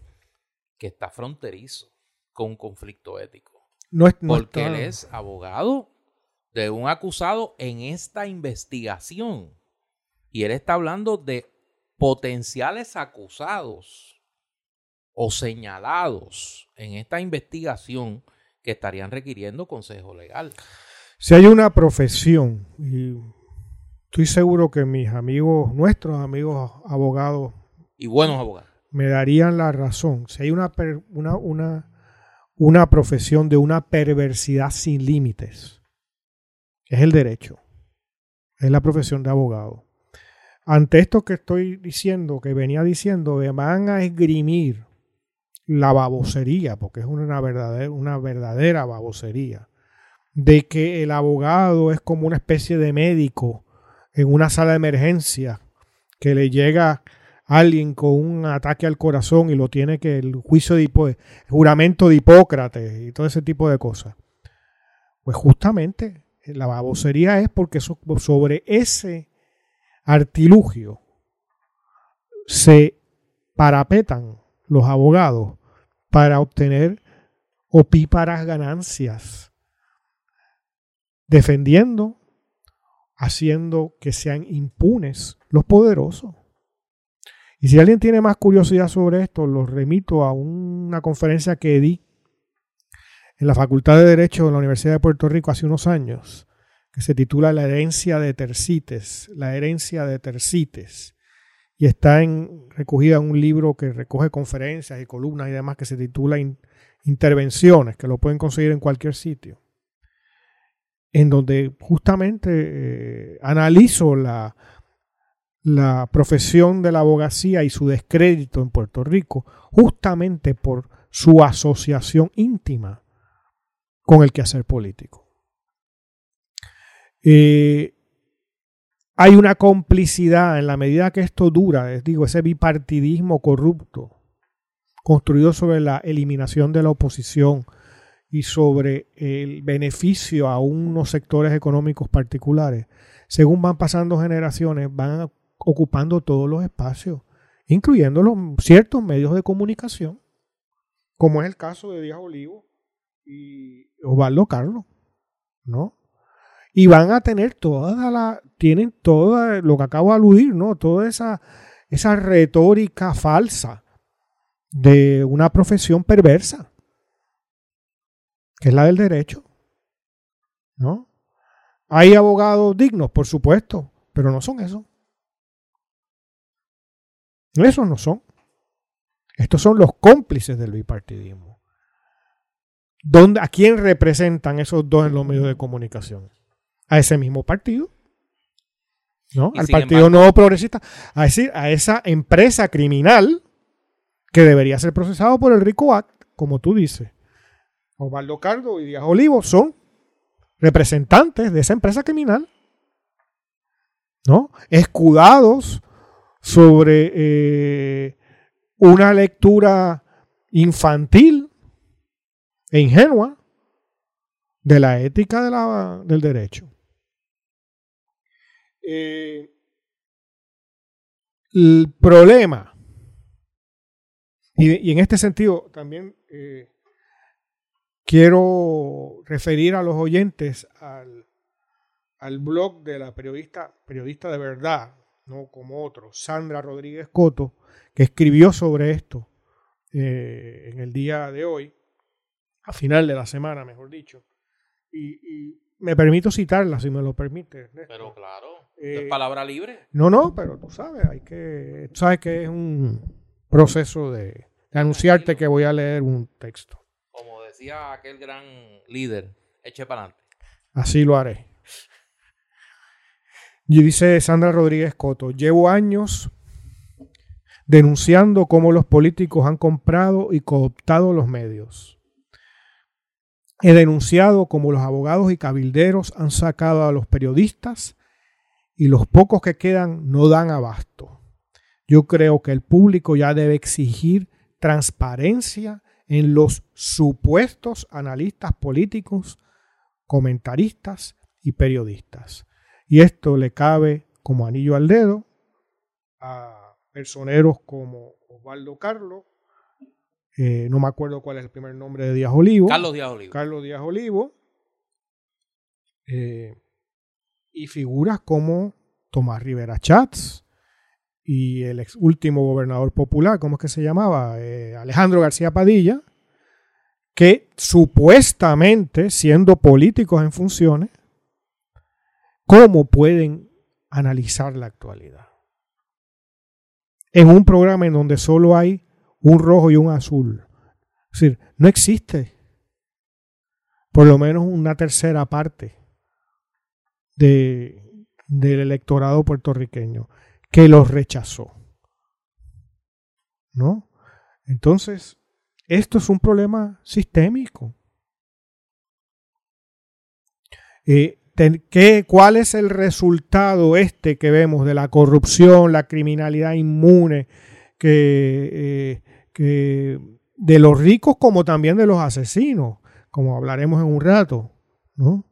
que está fronterizo con un conflicto ético. No es, porque él es abogado de un acusado en esta investigación. Y él está hablando de potenciales acusados o señalados en esta investigación que estarían requiriendo consejo legal. Si hay una profesión, y estoy seguro que mis amigos, nuestros amigos abogados, y buenos abogados, me darían la razón. Si hay una, una, una, una profesión de una perversidad sin límites, es el derecho, es la profesión de abogado. Ante esto que estoy diciendo, que venía diciendo, van a esgrimir la babosería, porque es una verdadera, una verdadera babosería, de que el abogado es como una especie de médico en una sala de emergencia que le llega alguien con un ataque al corazón y lo tiene que el juicio de el juramento de Hipócrates y todo ese tipo de cosas. Pues justamente la babosería es porque sobre ese artilugio se parapetan los abogados para obtener opíparas ganancias, defendiendo, haciendo que sean impunes los poderosos. Y si alguien tiene más curiosidad sobre esto, los remito a una conferencia que di en la Facultad de Derecho de la Universidad de Puerto Rico hace unos años, que se titula La herencia de Tercites, la herencia de Tercites, y está recogida en un libro que recoge conferencias y columnas y demás que se titula Intervenciones, que lo pueden conseguir en cualquier sitio, en donde justamente eh, analizo la la profesión de la abogacía y su descrédito en Puerto Rico justamente por su asociación íntima con el quehacer político. Eh, hay una complicidad en la medida que esto dura, les digo, ese bipartidismo corrupto construido sobre la eliminación de la oposición y sobre el beneficio a unos sectores económicos particulares, según van pasando generaciones, van ocupando todos los espacios, incluyendo los ciertos medios de comunicación, como es el caso de Díaz Olivo y Osvaldo Carlos, ¿no? Y van a tener toda la, tienen todo lo que acabo de aludir, ¿no? Toda esa, esa retórica falsa de una profesión perversa, que es la del derecho, ¿no? Hay abogados dignos, por supuesto, pero no son eso. Esos no son. Estos son los cómplices del bipartidismo. ¿Dónde, ¿A quién representan esos dos en los medios de comunicación? A ese mismo partido. ¿no? Al Partido Nuevo Progresista. A decir, a esa empresa criminal que debería ser procesado por el RICO Act, como tú dices. Osvaldo Cardo y Díaz Olivo son representantes de esa empresa criminal. ¿No? Escudados sobre eh, una lectura infantil e ingenua de la ética de la, del derecho. Eh, el problema, y, en este sentido también eh, quiero referir a los oyentes al, al blog de la periodista, periodista de verdad, no como otro, Sandra Rodríguez Coto, que escribió sobre esto eh, en el día de hoy, a final de la semana, mejor dicho. Y, me permito citarla, si me lo permite. Pero claro, es eh, palabra libre. No, no, pero tú sabes, hay que, tú sabes que es un proceso de, de anunciarte que voy a leer un texto. Como decía aquel gran líder, eche para adelante. Así lo haré. Y dice Sandra Rodríguez Coto, llevo años denunciando cómo los políticos han comprado y cooptado los medios. He denunciado cómo los abogados y cabilderos han sacado a los periodistas y los pocos que quedan no dan abasto. Yo creo que el público ya debe exigir transparencia en los supuestos analistas políticos, comentaristas y periodistas. Y esto le cabe como anillo al dedo a personeros como Osvaldo Carlos, eh, no me acuerdo cuál es el primer nombre de Díaz Olivo. Carlos Díaz Olivo. Carlos Díaz Olivo. Eh, y figuras como Tomás Rivera Chats y el ex último gobernador popular, ¿cómo es que se llamaba? Eh, Alejandro García Padilla, que supuestamente, siendo políticos en funciones, ¿cómo pueden analizar la actualidad? En un programa en donde solo hay un rojo y un azul. Es decir, no existe por lo menos una tercera parte de, del electorado puertorriqueño que los rechazó. ¿No? Entonces, esto es un problema sistémico. Eh, ¿qué, ¿Cuál es el resultado este que vemos de la corrupción, la criminalidad inmune, que, eh, que de los ricos como también de los asesinos, como hablaremos en un rato, ¿no?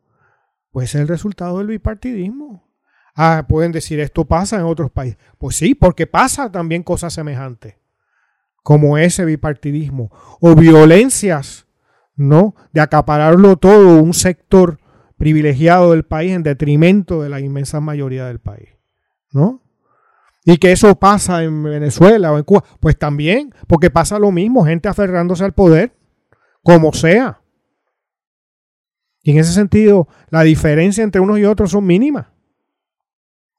Pues es el resultado del bipartidismo. Ah, pueden decir, esto pasa en otros países. Pues sí, porque pasa también cosas semejantes, como ese bipartidismo, o violencias, ¿no? De acapararlo todo un sector privilegiado del país en detrimento de la inmensa mayoría del país, ¿no? Y que eso pasa en Venezuela o en Cuba. Pues también, porque pasa lo mismo, gente aferrándose al poder, como sea. Y en ese sentido, la diferencia entre unos y otros son mínimas.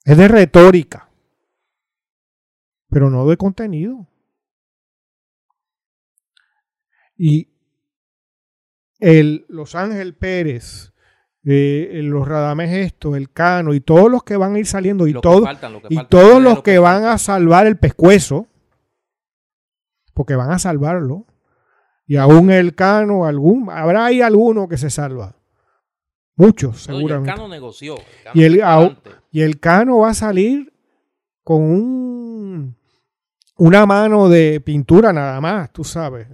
Es de retórica, pero no de contenido. Y el Los Ángel Pérez eh, los Radames esto, el Cano y todos los que van a ir saliendo y, todo, y todos los que, van a salvar el pescuezo, porque van a salvarlo, y aún el Cano, algún, habrá ahí alguno que se salva. Muchos, seguramente. y el Cano negoció. y, el, y el Cano va a salir con un, una mano de pintura nada más, tú sabes.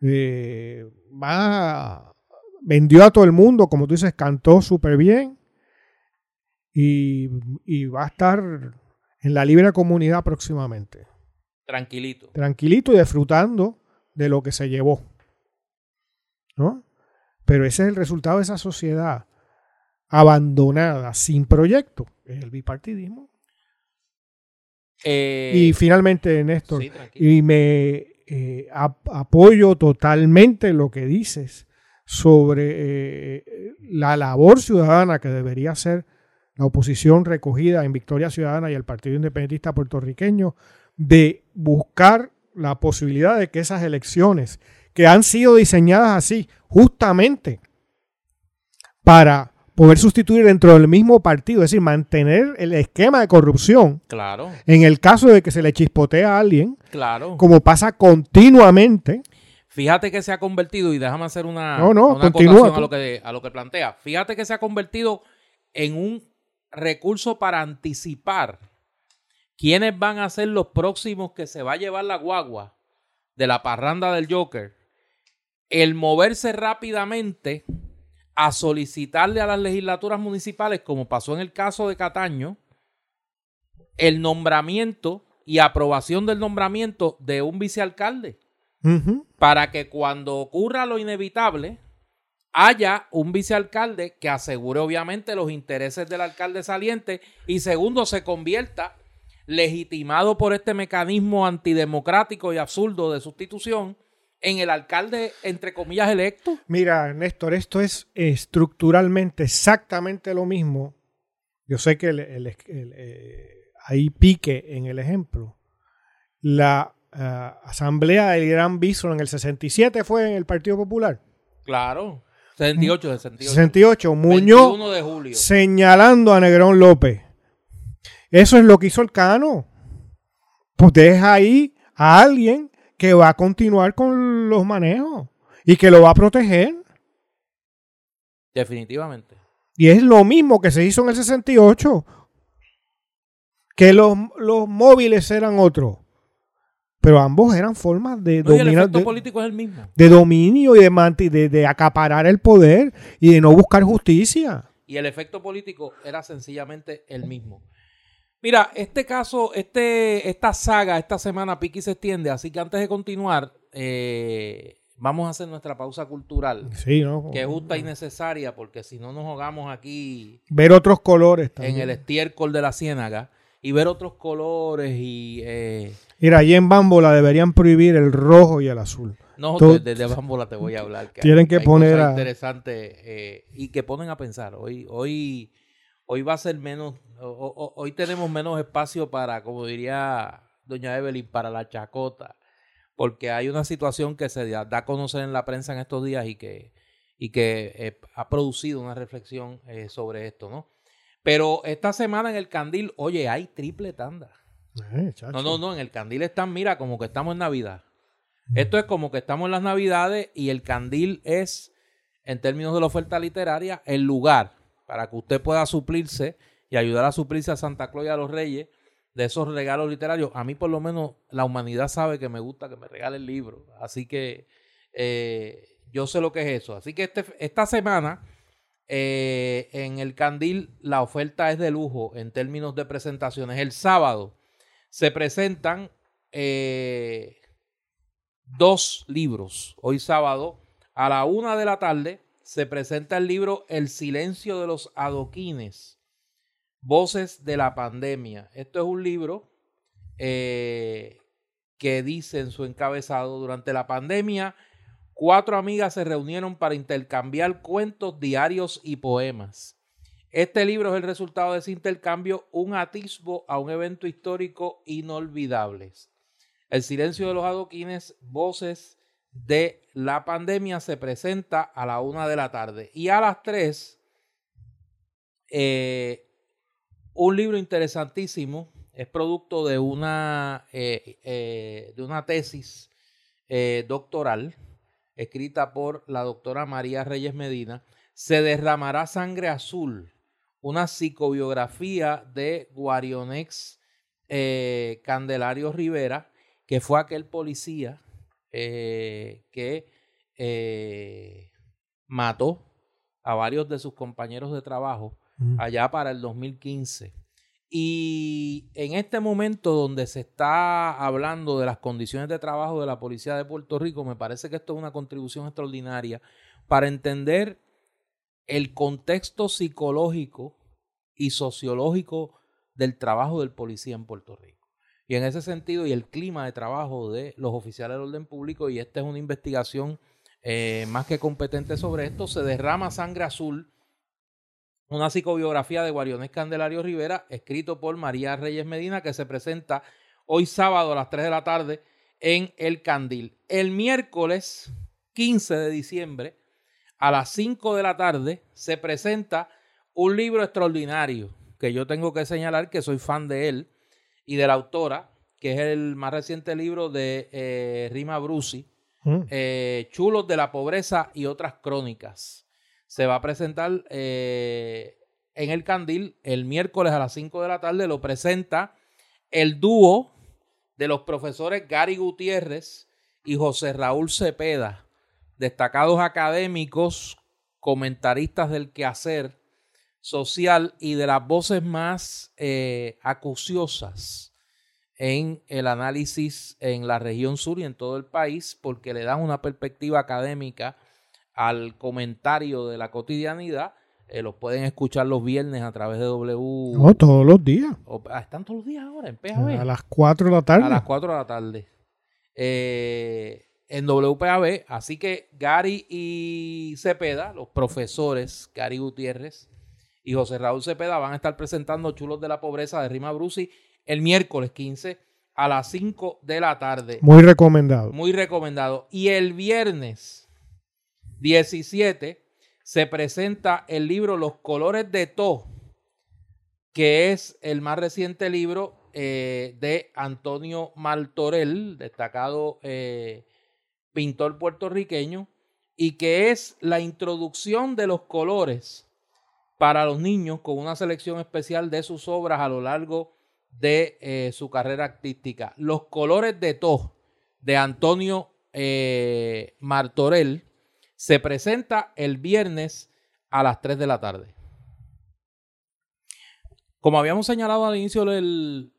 Eh, va vendió a todo el mundo, como tú dices, cantó súper bien y, va a estar en la libre comunidad próximamente. Tranquilito. Tranquilito y disfrutando de lo que se llevó. ¿No? Pero ese es el resultado de esa sociedad abandonada, sin proyecto, es el bipartidismo. Eh, y finalmente, Néstor, y me eh, apoyo totalmente lo que dices sobre eh, la labor ciudadana que debería hacer la oposición recogida en Victoria Ciudadana y el Partido Independentista puertorriqueño de buscar la posibilidad de que esas elecciones que han sido diseñadas así justamente para poder sustituir dentro del mismo partido, es decir, mantener el esquema de corrupción. Claro. En el caso de que se le chispotea a alguien, claro. como pasa continuamente, Fíjate que se ha convertido, y déjame hacer una, no, no, una a lo, que, a lo que plantea. Fíjate que se ha convertido en un recurso para anticipar quiénes van a ser los próximos que se va a llevar la guagua de la parranda del Joker. El moverse rápidamente a solicitarle a las legislaturas municipales, como pasó en el caso de Cataño, el nombramiento y aprobación del nombramiento de un vicealcalde. Para que cuando ocurra lo inevitable haya un vicealcalde que asegure obviamente los intereses del alcalde saliente y segundo se convierta legitimado por este mecanismo antidemocrático y absurdo de sustitución en el alcalde, entre comillas, electo. Mira, Néstor, esto es estructuralmente exactamente lo mismo. Yo sé que eh, hay pique en el ejemplo. La uh, asamblea del Gran Bistro en el 67 fue en el Partido Popular. Claro. 68, 68. 68. Muñoz de julio. señalando a Negrón López. Eso es lo que hizo el Cano. pues deja ahí a alguien que va a continuar con los manejos y que lo va a proteger. Definitivamente. Y es lo mismo que se hizo en el 68, que los, los móviles eran otros. Pero ambos eran formas de No, el dominar, efecto de, político es el mismo. de dominio y de, de, de acaparar el poder y de no buscar justicia. Y el efecto político era sencillamente el mismo. Mira, este caso, este, esta saga, esta semana pique y se extiende, así que antes de continuar, eh, vamos a hacer nuestra pausa cultural, Sí, ¿no? que es justa y necesaria, porque si no nos ahogamos aquí Ver otros colores en también. el estiércol de la ciénaga y ver otros colores y... eh, Mira, allí en Bambola deberían prohibir el rojo y el azul. no, Tú- de, Bambola te voy a hablar. que Tienen que hay poner cosas a- interesantes eh, y que ponen a pensar. Hoy, hoy, hoy va a ser menos, o- o- hoy tenemos menos espacio para, como diría doña Evelyn, para la chacota, porque hay una situación que se da, da a conocer en la prensa en estos días y que, y que eh, ha producido una reflexión eh, sobre esto, ¿no? Pero esta semana en el Candil, oye, hay triple tanda. Eh. No, no, no, en el candil están, mira, como que estamos en Navidad. Esto es como que estamos en las Navidades y el candil es, en términos de la oferta literaria, el lugar para que usted pueda suplirse y ayudar a suplirse a Santa Claus y a los Reyes de esos regalos literarios. A mí, por lo menos, la humanidad sabe que me gusta que me regalen libros. Así que eh, yo sé lo que es eso. Así que este, esta semana, eh, en el candil, la oferta es de lujo en términos de presentaciones. El sábado se presentan eh, dos libros. Hoy sábado, a la una de la tarde, se presenta el libro El silencio de los adoquines, Voces de la pandemia. Esto es un libro eh, que dice en su encabezado, durante la pandemia, cuatro amigas se reunieron para intercambiar cuentos, diarios y poemas. Este libro es el resultado de ese intercambio, un atisbo a un evento histórico inolvidable. El silencio de los adoquines, voces de la pandemia, se presenta a la una de la tarde. Y a las tres, eh, un libro interesantísimo, es producto de una, eh, eh, de una tesis doctoral escrita por la doctora María Reyes Medina. Se derramará sangre azul una psicobiografía de Guarionex Candelario Rivera, que fue aquel policía eh, que eh, mató a varios de sus compañeros de trabajo Mm. allá para el 2015. Y en este momento donde se está hablando de las condiciones de trabajo de la Policía de Puerto Rico, me parece que esto es una contribución extraordinaria para entender el contexto psicológico y sociológico del trabajo del policía en Puerto Rico. Y en ese sentido, y el clima de trabajo de los oficiales del orden público, y esta es una investigación eh, más que competente sobre esto, se derrama sangre azul, una psicobiografía de Guariones Candelario Rivera, escrito por María Reyes Medina, que se presenta hoy sábado a las 3 de la tarde en El Candil. El miércoles 15 de diciembre, a las 5 de la tarde, se presenta un libro extraordinario que yo tengo que señalar que soy fan de él y de la autora, que es el más reciente libro de eh, Rima Brusi, Mm. eh, Chulos de la Pobreza y otras crónicas. Se va a presentar eh, en el Candil el miércoles a las 5 de la tarde. Lo presenta el dúo de los profesores Gary Gutiérrez y José Raúl Cepeda, destacados académicos, comentaristas del quehacer social y de las voces más eh, acuciosas en el análisis en la región sur y en todo el país, porque le dan una perspectiva académica al comentario de la cotidianidad. Eh, los pueden escuchar los viernes a través de W. No, todos los días. o- ah, están todos los días ahora en PAB. A las 4 de la tarde. A las 4 de la tarde. Eh, en WPAB. Así que Gary y Cepeda, los profesores, Gary Gutiérrez y José Raúl Cepeda, van a estar presentando Chulos de la Pobreza de Rima Brusi el miércoles 15 a las 5 de la tarde. Muy recomendado. Muy recomendado. Y el viernes 17 se presenta el libro Los colores de To, que es el más reciente libro eh, de Antonio Martorell, destacado eh, pintor puertorriqueño, y que es la introducción de los colores para los niños con una selección especial de sus obras a lo largo de eh, su carrera artística. Los colores de To de Antonio Martorell se presenta el viernes a las 3 de la tarde. Como habíamos señalado al inicio del,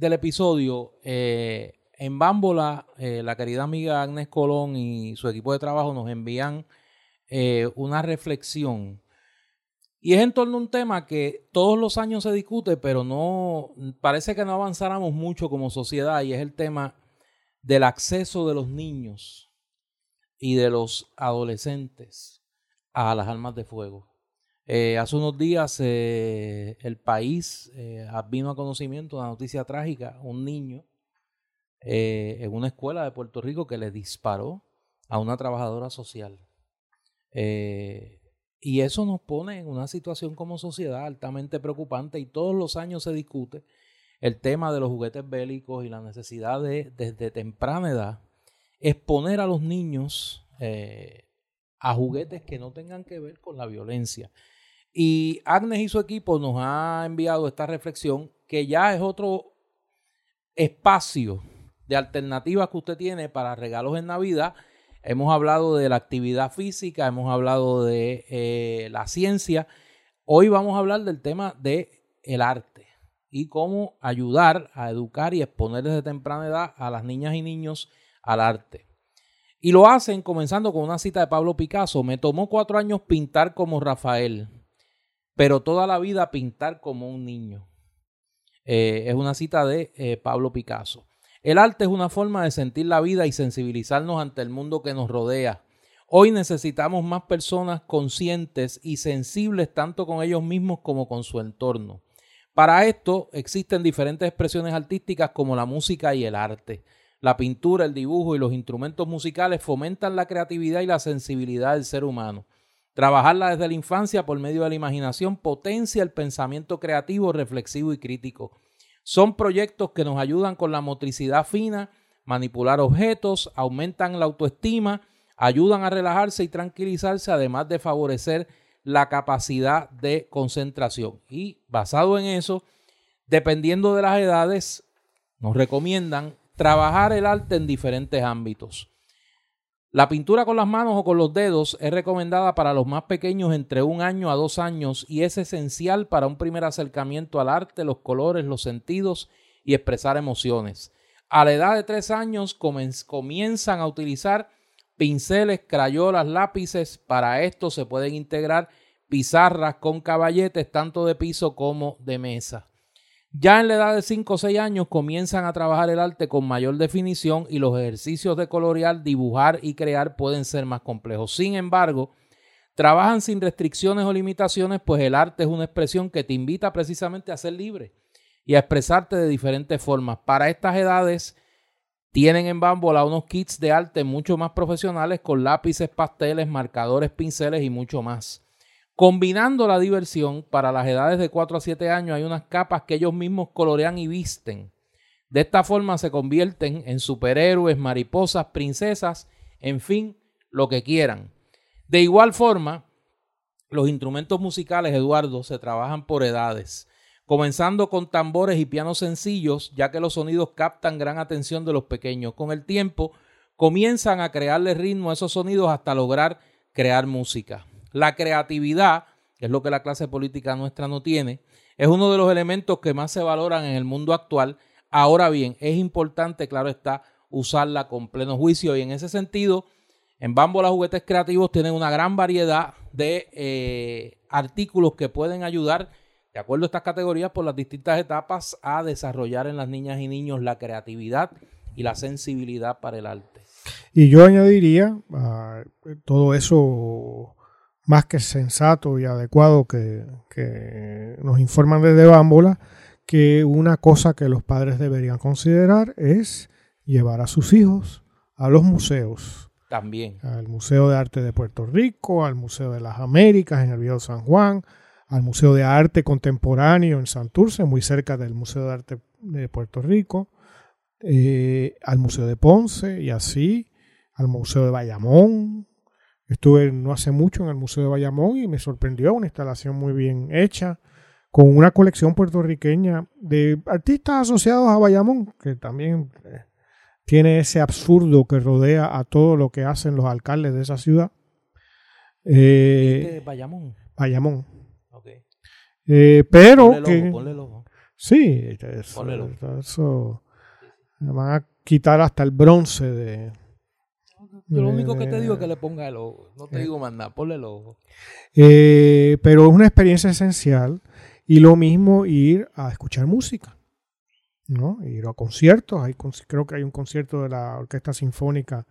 episodio, eh, en Bámbola, eh, la querida amiga Agnes Colón y su equipo de trabajo nos envían eh, una reflexión. Y es en torno a un tema que todos los años se discute, pero no parece que no avanzáramos mucho como sociedad, y es el tema del acceso de los niños y de los adolescentes a las armas de fuego. Eh, hace unos días eh, el país eh, vino a conocimiento una noticia trágica, un niño en una escuela de Puerto Rico que le disparó a una trabajadora social. Y eso nos pone en una situación como sociedad altamente preocupante y todos los años se discute el tema de los juguetes bélicos y la necesidad de, desde temprana edad, exponer a los niños a juguetes que no tengan que ver con la violencia. Y Agnes y su equipo nos ha enviado esta reflexión que ya es otro espacio de alternativas que usted tiene para regalos en Navidad. Hemos hablado de la actividad física, hemos hablado de eh, la ciencia. Hoy vamos a hablar del tema de el arte y cómo ayudar a educar y exponer desde temprana edad a las niñas y niños al arte. Y lo hacen comenzando con una cita de Pablo Picasso. Me tomó cuatro años pintar como Rafael pero toda la vida pintar como un niño. Eh, es una cita de eh, Pablo Picasso. El arte es una forma de sentir la vida y sensibilizarnos ante el mundo que nos rodea. Hoy necesitamos más personas conscientes y sensibles tanto con ellos mismos como con su entorno. Para esto existen diferentes expresiones artísticas como la música y el arte. La pintura, el dibujo y los instrumentos musicales fomentan la creatividad y la sensibilidad del ser humano. Trabajarla desde la infancia por medio de la imaginación potencia el pensamiento creativo, reflexivo y crítico. Son proyectos que nos ayudan con la motricidad fina, manipular objetos, aumentan la autoestima, ayudan a relajarse y tranquilizarse, además de favorecer la capacidad de concentración. Y basado en eso, dependiendo de las edades, nos recomiendan trabajar el arte en diferentes ámbitos. La pintura con las manos o con los dedos es recomendada para los más pequeños entre un año a dos años y es esencial para un primer acercamiento al arte, los colores, los sentidos y expresar emociones. A la edad de tres años comienzan a utilizar pinceles, crayolas, lápices. Para esto se pueden integrar pizarras con caballetes tanto de piso como de mesa. Ya en la edad de 5 o 6 años comienzan a trabajar el arte con mayor definición y los ejercicios de colorear, dibujar y crear pueden ser más complejos. Sin embargo, trabajan sin restricciones o limitaciones, pues el arte es una expresión que te invita precisamente a ser libre y a expresarte de diferentes formas. Para estas edades tienen en Bambola unos kits de arte mucho más profesionales con lápices, pasteles, marcadores, pinceles y mucho más. Combinando la diversión, para las edades de 4 a 7 años hay unas capas que ellos mismos colorean y visten. De esta forma se convierten en superhéroes, mariposas, princesas, en fin, lo que quieran. De igual forma, los instrumentos musicales, Eduardo, se trabajan por edades, comenzando con tambores y pianos sencillos, ya que los sonidos captan gran atención de los pequeños. Con el tiempo, comienzan a crearle ritmo a esos sonidos hasta lograr crear música. La creatividad, que es lo que la clase política nuestra no tiene, es uno de los elementos que más se valoran en el mundo actual. Ahora bien, es importante, claro está, usarla con pleno juicio y en ese sentido, en Bambo las juguetes creativos tienen una gran variedad de eh, artículos que pueden ayudar, de acuerdo a estas categorías, por las distintas etapas a desarrollar en las niñas y niños la creatividad y la sensibilidad para el arte. Y yo añadiría a todo eso más que sensato y adecuado que, nos informan desde Bámbola, que una cosa que los padres deberían considerar es llevar a sus hijos a los museos. También. Al Museo de Arte de Puerto Rico, al Museo de las Américas en el Viejo San Juan, al Museo de Arte Contemporáneo en Santurce, muy cerca del Museo de Arte de Puerto Rico, eh, al Museo de Ponce y así, al Museo de Bayamón. Estuve no hace mucho en el Museo de Bayamón y me sorprendió una instalación muy bien hecha, con una colección puertorriqueña de artistas asociados a Bayamón, que también eh, tiene ese absurdo que rodea a todo lo que hacen los alcaldes de esa ciudad. Eh, Bayamón? Bayamón. Eh, pero que... Sí, eso, eso, me van a quitar hasta el bronce de... lo único que te digo es que le *laughs* ponga el ojo. No te digo más nada, ponle el ojo. pero es una experiencia esencial y lo mismo ir a escuchar música, ¿no? Ir a conciertos. Hay, creo que hay un concierto de la Orquesta Sinfónica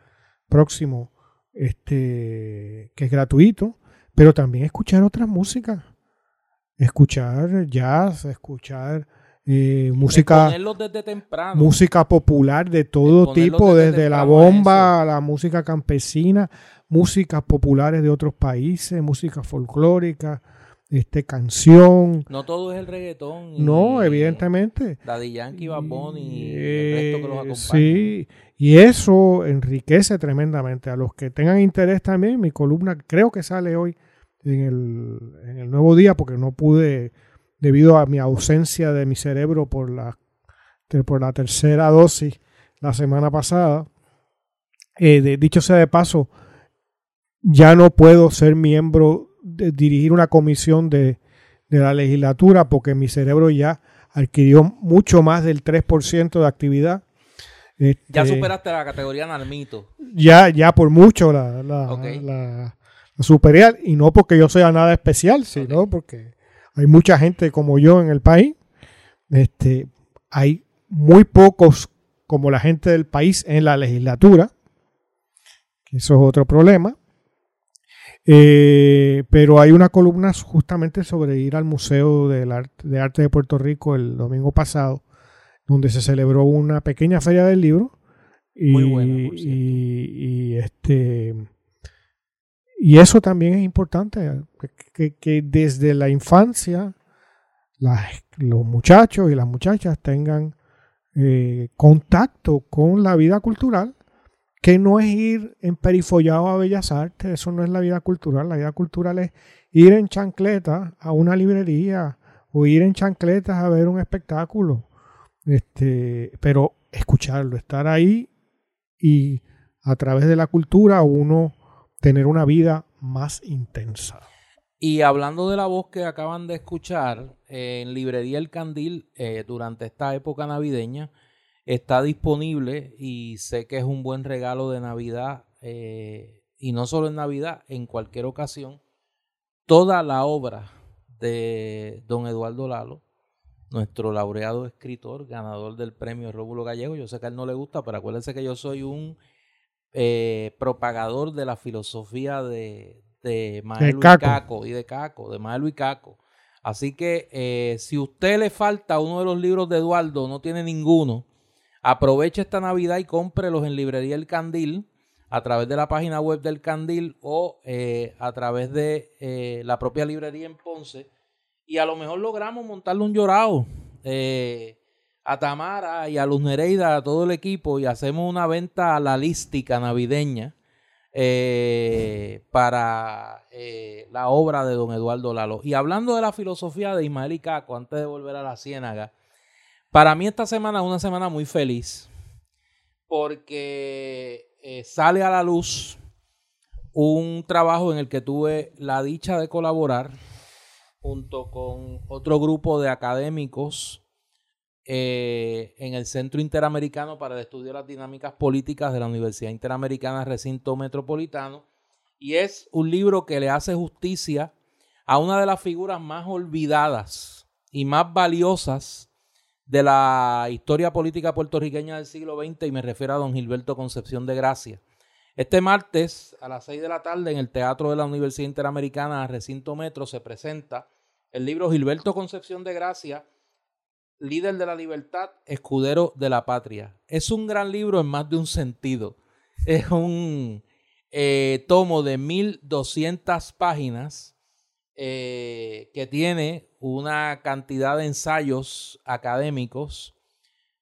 próximo este, que es gratuito, pero también escuchar otras músicas. Escuchar jazz, escuchar eh, música, música popular de todo tipo, desde, la bomba, a la música campesina, músicas populares de otros países, música folclórica, este, canción. No todo es el reggaetón. no, evidentemente. Daddy Yankee, Bad y el resto que los acompaña. Sí, y eso enriquece tremendamente. A los que tengan interés también, mi columna creo que sale hoy en el, en el nuevo día porque no pude, debido a mi ausencia de mi cerebro por la, por la tercera dosis la semana pasada. Eh, dicho sea de paso, ya no puedo ser miembro dirigir una comisión de, la legislatura porque mi cerebro ya adquirió mucho más del 3% de actividad. ya este, superaste la categoría Narmito. Ya, ya por mucho la, la, superior. Y no porque yo sea nada especial, sino porque hay mucha gente como yo en el país. Este, hay muy pocos como la gente del país en la legislatura. Eso es otro problema. Eh, pero hay una columna justamente sobre ir al Museo de Arte de Puerto Rico el domingo pasado, donde se celebró una pequeña feria del libro. Y, Muy buena, y, este y eso también es importante, que, desde la infancia los muchachos y las muchachas tengan eh, contacto con la vida cultural que no es ir en perifollado a Bellas Artes, eso no es la vida cultural, la vida cultural es ir en chancletas a una librería o ir en chancletas a ver un espectáculo, este, pero escucharlo, estar ahí y a través de la cultura uno tener una vida más intensa. Y hablando de la voz que acaban de escuchar, en Librería El Candil, eh, durante esta época navideña, está disponible y sé que es un buen regalo de Navidad eh, y no solo en Navidad, en cualquier ocasión, toda la obra de don Eduardo Lalo, nuestro laureado escritor, ganador del premio Rómulo Gallego. Yo sé que a él no le gusta, pero acuérdense que yo soy un eh, propagador de la filosofía de, de y Caco y de Caco, de y Caco. Así que eh, si usted le falta uno de los libros de Eduardo, no tiene ninguno, Aproveche esta Navidad y cómprelos en Librería El Candil a través de la página web del Candil o eh, a través de eh, la propia librería en Ponce. Y a lo mejor logramos montarle un llorado eh, a Tamara y a Luz Nereida, a todo el equipo, y hacemos una venta a la lística navideña para la obra de don Eduardo Lalo. Y hablando de la filosofía de Ismael y Caco, antes de volver a la ciénaga, para mí esta semana es una semana muy feliz porque eh, sale a la luz un trabajo en el que tuve la dicha de colaborar junto con otro grupo de académicos eh, en el Centro Interamericano para el Estudio de las Dinámicas Políticas de la Universidad Interamericana Recinto Metropolitano. Y es un libro que le hace justicia a una de las figuras más olvidadas y más valiosas de la historia política puertorriqueña del siglo XX y me refiero a don Gilberto Concepción de Gracia. Este martes a las 6 de la tarde en el Teatro de la Universidad Interamericana, Recinto Metro, se presenta el libro Gilberto Concepción de Gracia, líder de la libertad, escudero de la patria. Es un gran libro en más de un sentido. Es un eh, tomo de 1200 páginas eh, que tiene una cantidad de ensayos académicos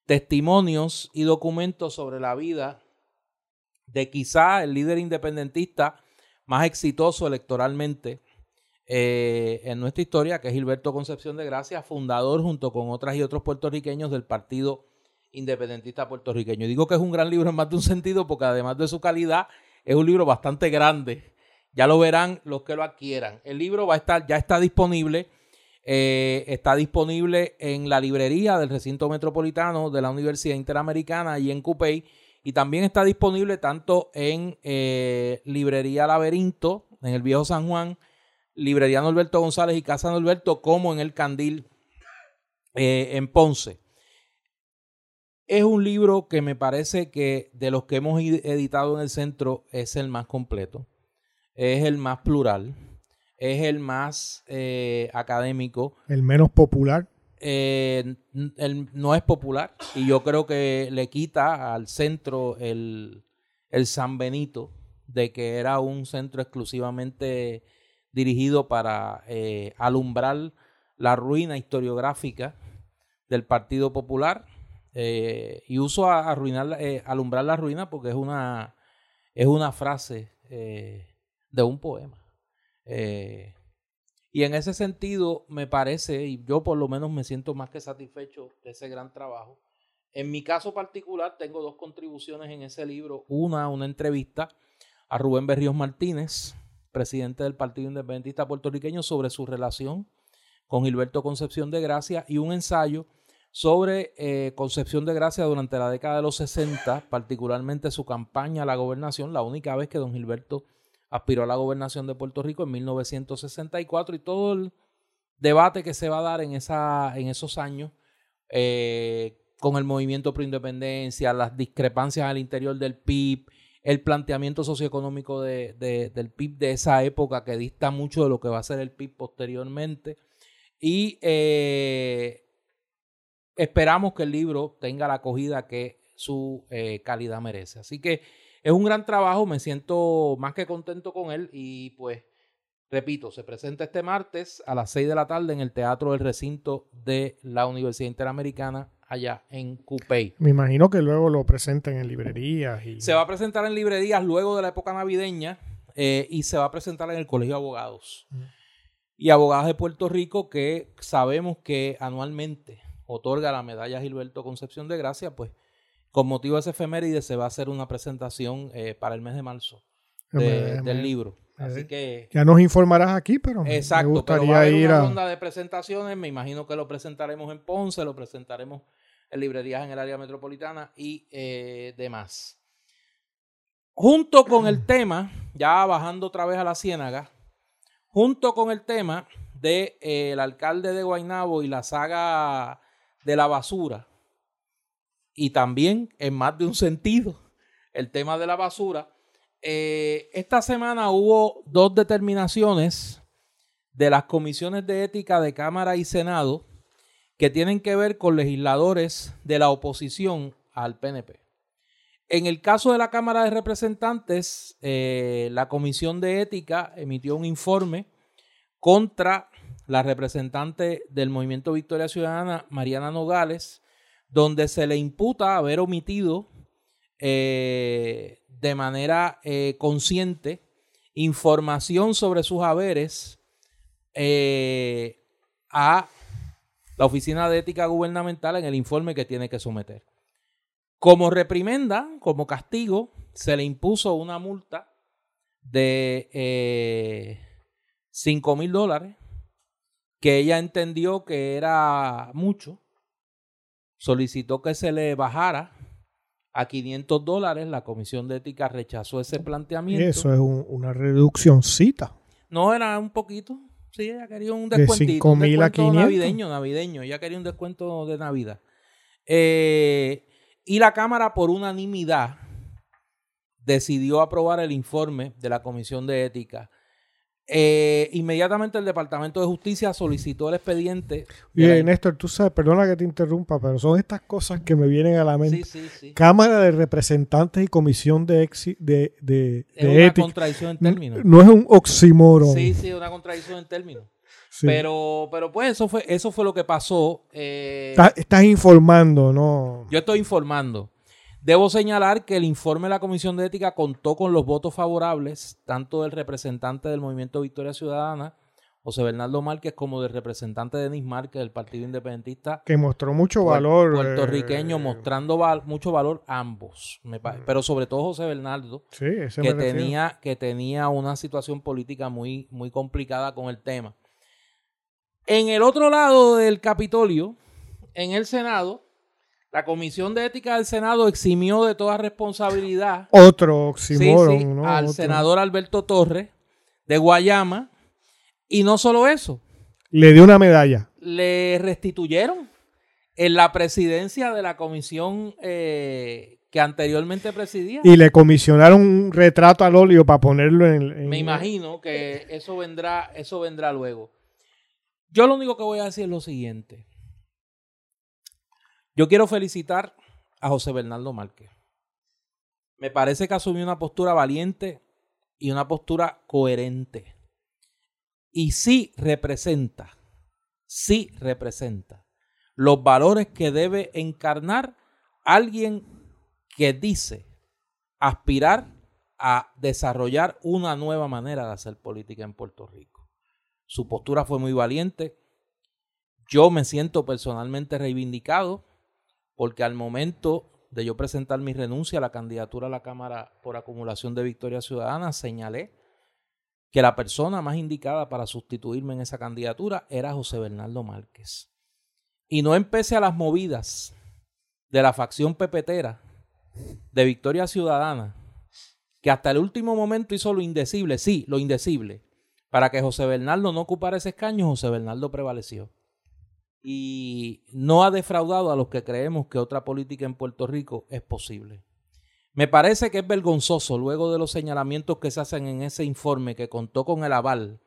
testimonios y documentos sobre la vida de quizá el líder independentista más exitoso electoralmente eh, en nuestra historia, que es Gilberto Concepción de Gracia, fundador junto con otras y otros puertorriqueños del Partido Independentista Puertorriqueño. digo que es un gran libro en más de un sentido porque además de su calidad, es un libro bastante grande. Ya lo verán los que lo adquieran. El libro va a estar, ya está disponible. Eh, está disponible en la librería del recinto metropolitano de la Universidad Interamericana y en Cupey. Y también está disponible tanto en eh, Librería Laberinto, en el Viejo San Juan, Librería Norberto González y Casa Norberto, como en el Candil eh, en Ponce. Es un libro que me parece que de los que hemos editado en el centro es el más completo, es el más plural, es el más eh, académico. El menos popular. Eh, no es popular y yo creo que le quita al centro el, el San Benito de que era un centro exclusivamente dirigido para eh, alumbrar la ruina historiográfica del Partido Popular eh, y uso a, arruinar, eh, alumbrar la ruina porque es una, es una frase de un poema. y en ese sentido me parece, y yo por lo menos me siento más que satisfecho de ese gran trabajo. En mi caso particular tengo dos contribuciones en ese libro. Una, una entrevista a Rubén Berríos Martínez, presidente del Partido Independentista Puertorriqueño, sobre su relación con Gilberto Concepción de Gracia y un ensayo sobre eh, Concepción de Gracia durante la década de los 60, particularmente su campaña a la gobernación, la única vez que don Gilberto aspiró a la gobernación de Puerto Rico en 1964 y todo el debate que se va a dar en, esa, en esos años eh, con el movimiento pro independencia, las discrepancias al interior del PIB, el planteamiento socioeconómico de, del PIB de esa época que dista mucho de lo que va a ser el PIB posteriormente. Y eh, esperamos que el libro tenga la acogida que su eh, calidad merece. Así que es un gran trabajo, me siento más que contento con él y pues, repito, se presenta este martes a las 6 de la tarde en el Teatro del Recinto de la Universidad Interamericana allá en Coupey. Me imagino que luego lo presenten en librerías. Y... Se va a presentar en librerías luego de la época navideña eh, y se va a presentar en el Colegio de Abogados. Mm. Y Abogados de Puerto Rico que sabemos que anualmente otorga la medalla Gilberto Concepción de Gracia, pues con motivo de ese efeméride se va a hacer una presentación eh, para el mes de marzo del libro. Así que ya nos informarás aquí, pero exacto, me gustaría ir a una ronda de presentaciones. Me imagino que lo presentaremos en Ponce, lo presentaremos en librerías en el área metropolitana y eh, demás. Junto con el *clears throat* tema, ya bajando otra vez a la ciénaga, junto con el tema del de, eh, alcalde de Guaynabo y la saga de la basura, y también en más de un sentido, el tema de la basura, eh, esta semana hubo dos determinaciones de las comisiones de ética de Cámara y Senado que tienen que ver con legisladores de la oposición al PNP. En el caso de la Cámara de Representantes, eh, la Comisión de Ética emitió un informe contra la representante del Movimiento Victoria Ciudadana, Mariana Nogales, donde se le imputa haber omitido eh, de manera eh, consciente información sobre sus haberes a la Oficina de Ética Gubernamental en el informe que tiene que someter. Como reprimenda, como castigo, se le impuso una multa de eh, 5 mil dólares, que ella entendió que era mucho. Solicitó que se le bajara a 500 dólares. La Comisión de Ética rechazó ese planteamiento. Eso es una reduccióncita. No, era un poquito. Sí, ella quería un descuentito. De 5 navideño, navideño. Ella quería un descuento de Navidad. Eh, y la Cámara, por unanimidad, decidió aprobar el informe de la Comisión de Ética eh, inmediatamente el Departamento de Justicia solicitó el expediente. Bien, Néstor, tú sabes, perdona que te interrumpa, pero son estas cosas que me vienen a la mente. Cámara de Representantes y Comisión de, de, de, es una contradicción en términos. No, es un oxímoron. Sí, sí, una contradicción en términos. Pero, pero pues eso fue, eso fue lo que pasó. Eh, estás, informando, ¿no? Yo estoy informando. Debo señalar que el informe de la Comisión de Ética contó con los votos favorables tanto del representante del Movimiento Victoria Ciudadana, José Bernardo Márquez, como del representante de Denis Márquez del Partido Independentista. Que mostró mucho valor. Puertorriqueño, eh, mostrando mucho valor ambos. pero sobre todo José Bernardo, que, tenía, que tenía una situación política muy, muy complicada con el tema. En el otro lado del Capitolio, en el Senado, la Comisión de Ética del Senado eximió de toda responsabilidad. Otro oxímoron, Al senador Alberto Torres de Guayama. Y no solo eso. Le dio una medalla. Le restituyeron en la presidencia de la comisión eh, que anteriormente presidía. Y le comisionaron un retrato al óleo para ponerlo en, Me imagino que eso vendrá, eso vendrá luego. Yo lo único que voy a decir es lo siguiente. Yo quiero felicitar a José Bernardo Márquez. Me parece que asumió una postura valiente y una postura coherente. Y sí representa, sí representa los valores que debe encarnar alguien que dice aspirar a desarrollar una nueva manera de hacer política en Puerto Rico. Su postura fue muy valiente. Yo me siento personalmente reivindicado porque al momento de yo presentar mi renuncia a la candidatura a la Cámara por acumulación de Victoria Ciudadana, señalé que la persona más indicada para sustituirme en esa candidatura era José Bernardo Márquez. Y no empecé a las movidas de la facción pepetera de Victoria Ciudadana, que hasta el último momento hizo lo indecible, sí, lo indecible, para que José Bernardo no ocupara ese escaño, José Bernardo prevaleció. Y no ha defraudado a los que creemos que otra política en Puerto Rico es posible. Me parece que es vergonzoso, luego de los señalamientos que se hacen en ese informe que contó con el aval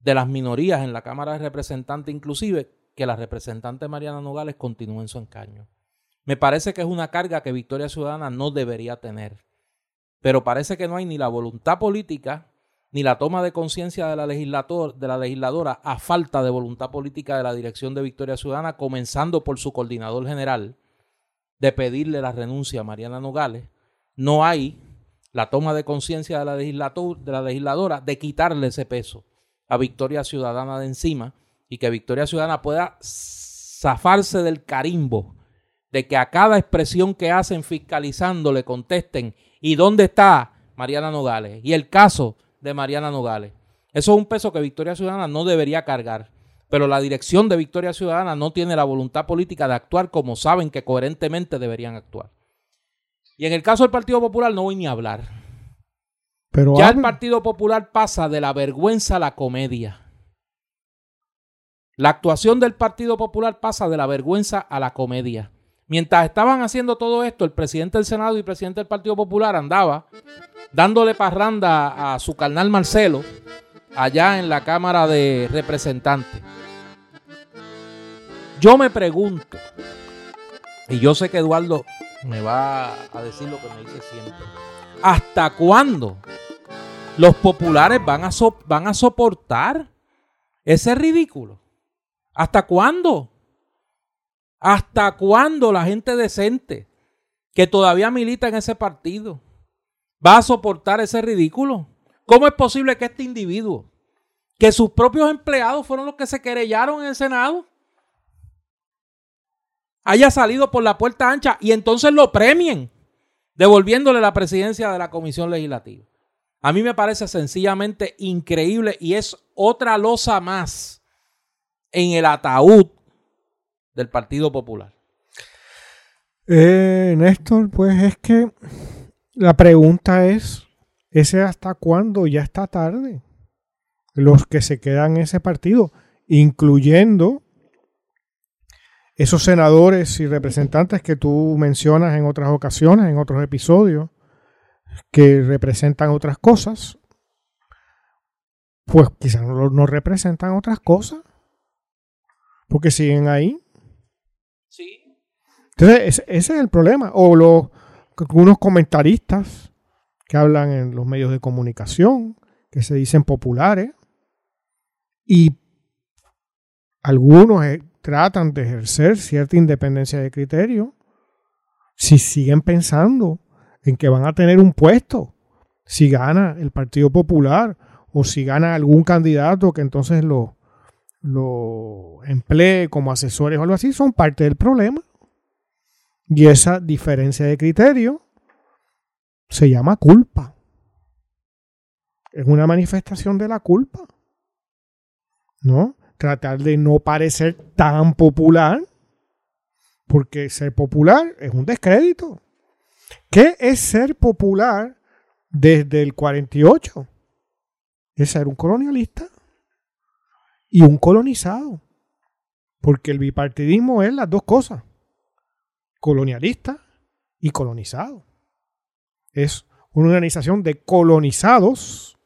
de las minorías en la Cámara de Representantes, inclusive que la representante Mariana Nogales continúe en su encaño. Me parece que es una carga que Victoria Ciudadana no debería tener. Pero parece que no hay ni la voluntad política ni la toma de conciencia de, la de la legisladora a falta de voluntad política de la dirección de Victoria Ciudadana, comenzando por su coordinador general, de pedirle la renuncia a Mariana Nogales, no hay la toma de conciencia de, la de la legisladora de quitarle ese peso a Victoria Ciudadana de encima y que Victoria Ciudadana pueda zafarse del carimbo de que a cada expresión que hacen fiscalizando le contesten ¿y dónde está Mariana Nogales? Y el caso de Mariana Nogales. Eso es un peso que Victoria Ciudadana no debería cargar. Pero la dirección de Victoria Ciudadana no tiene la voluntad política de actuar como saben que coherentemente deberían actuar. Y en el caso del Partido Popular no voy ni a hablar. Pero ya el Partido Popular pasa de la vergüenza a la comedia. La actuación del Partido Popular pasa de la vergüenza a la comedia. Mientras estaban haciendo todo esto, el presidente del Senado y el presidente del Partido Popular andaba dándole parranda a su carnal Marcelo allá en la Cámara de Representantes. Yo me pregunto, y yo sé que Eduardo me va a decir lo que me dice siempre, ¿hasta cuándo los populares van a, van a soportar ese ridículo? ¿Hasta cuándo? ¿Hasta cuándo la gente decente que todavía milita en ese partido va a soportar ese ridículo? ¿Cómo es posible que este individuo, que sus propios empleados fueron los que se querellaron en el Senado, haya salido por la puerta ancha y entonces lo premien, devolviéndole la presidencia de la Comisión Legislativa? A mí me parece sencillamente increíble y es otra losa más en el ataúd del Partido Popular? Eh, Néstor, pues es que la pregunta es, ¿ese hasta cuándo ya está tarde? Los que se quedan en ese partido, incluyendo esos senadores y representantes que tú mencionas en otras ocasiones, en otros episodios, que representan otras cosas, pues quizás no, no representan otras cosas, porque siguen ahí. Entonces, ese, es el problema. O los, unos comentaristas que hablan en los medios de comunicación, que se dicen populares, y algunos eh, tratan de ejercer cierta independencia de criterio si siguen pensando en que van a tener un puesto, si gana el Partido Popular o si gana algún candidato que entonces lo, lo emplee como asesores o algo así, son parte del problema. Y esa diferencia de criterio se llama culpa. Es una manifestación de la culpa. ¿No? Tratar de no parecer tan popular, porque ser popular es un descrédito. ¿Qué es ser popular desde el 48? Es ser un colonialista y un colonizado. Porque el bipartidismo es las dos cosas. Colonialista y colonizado. Es una organización de colonizados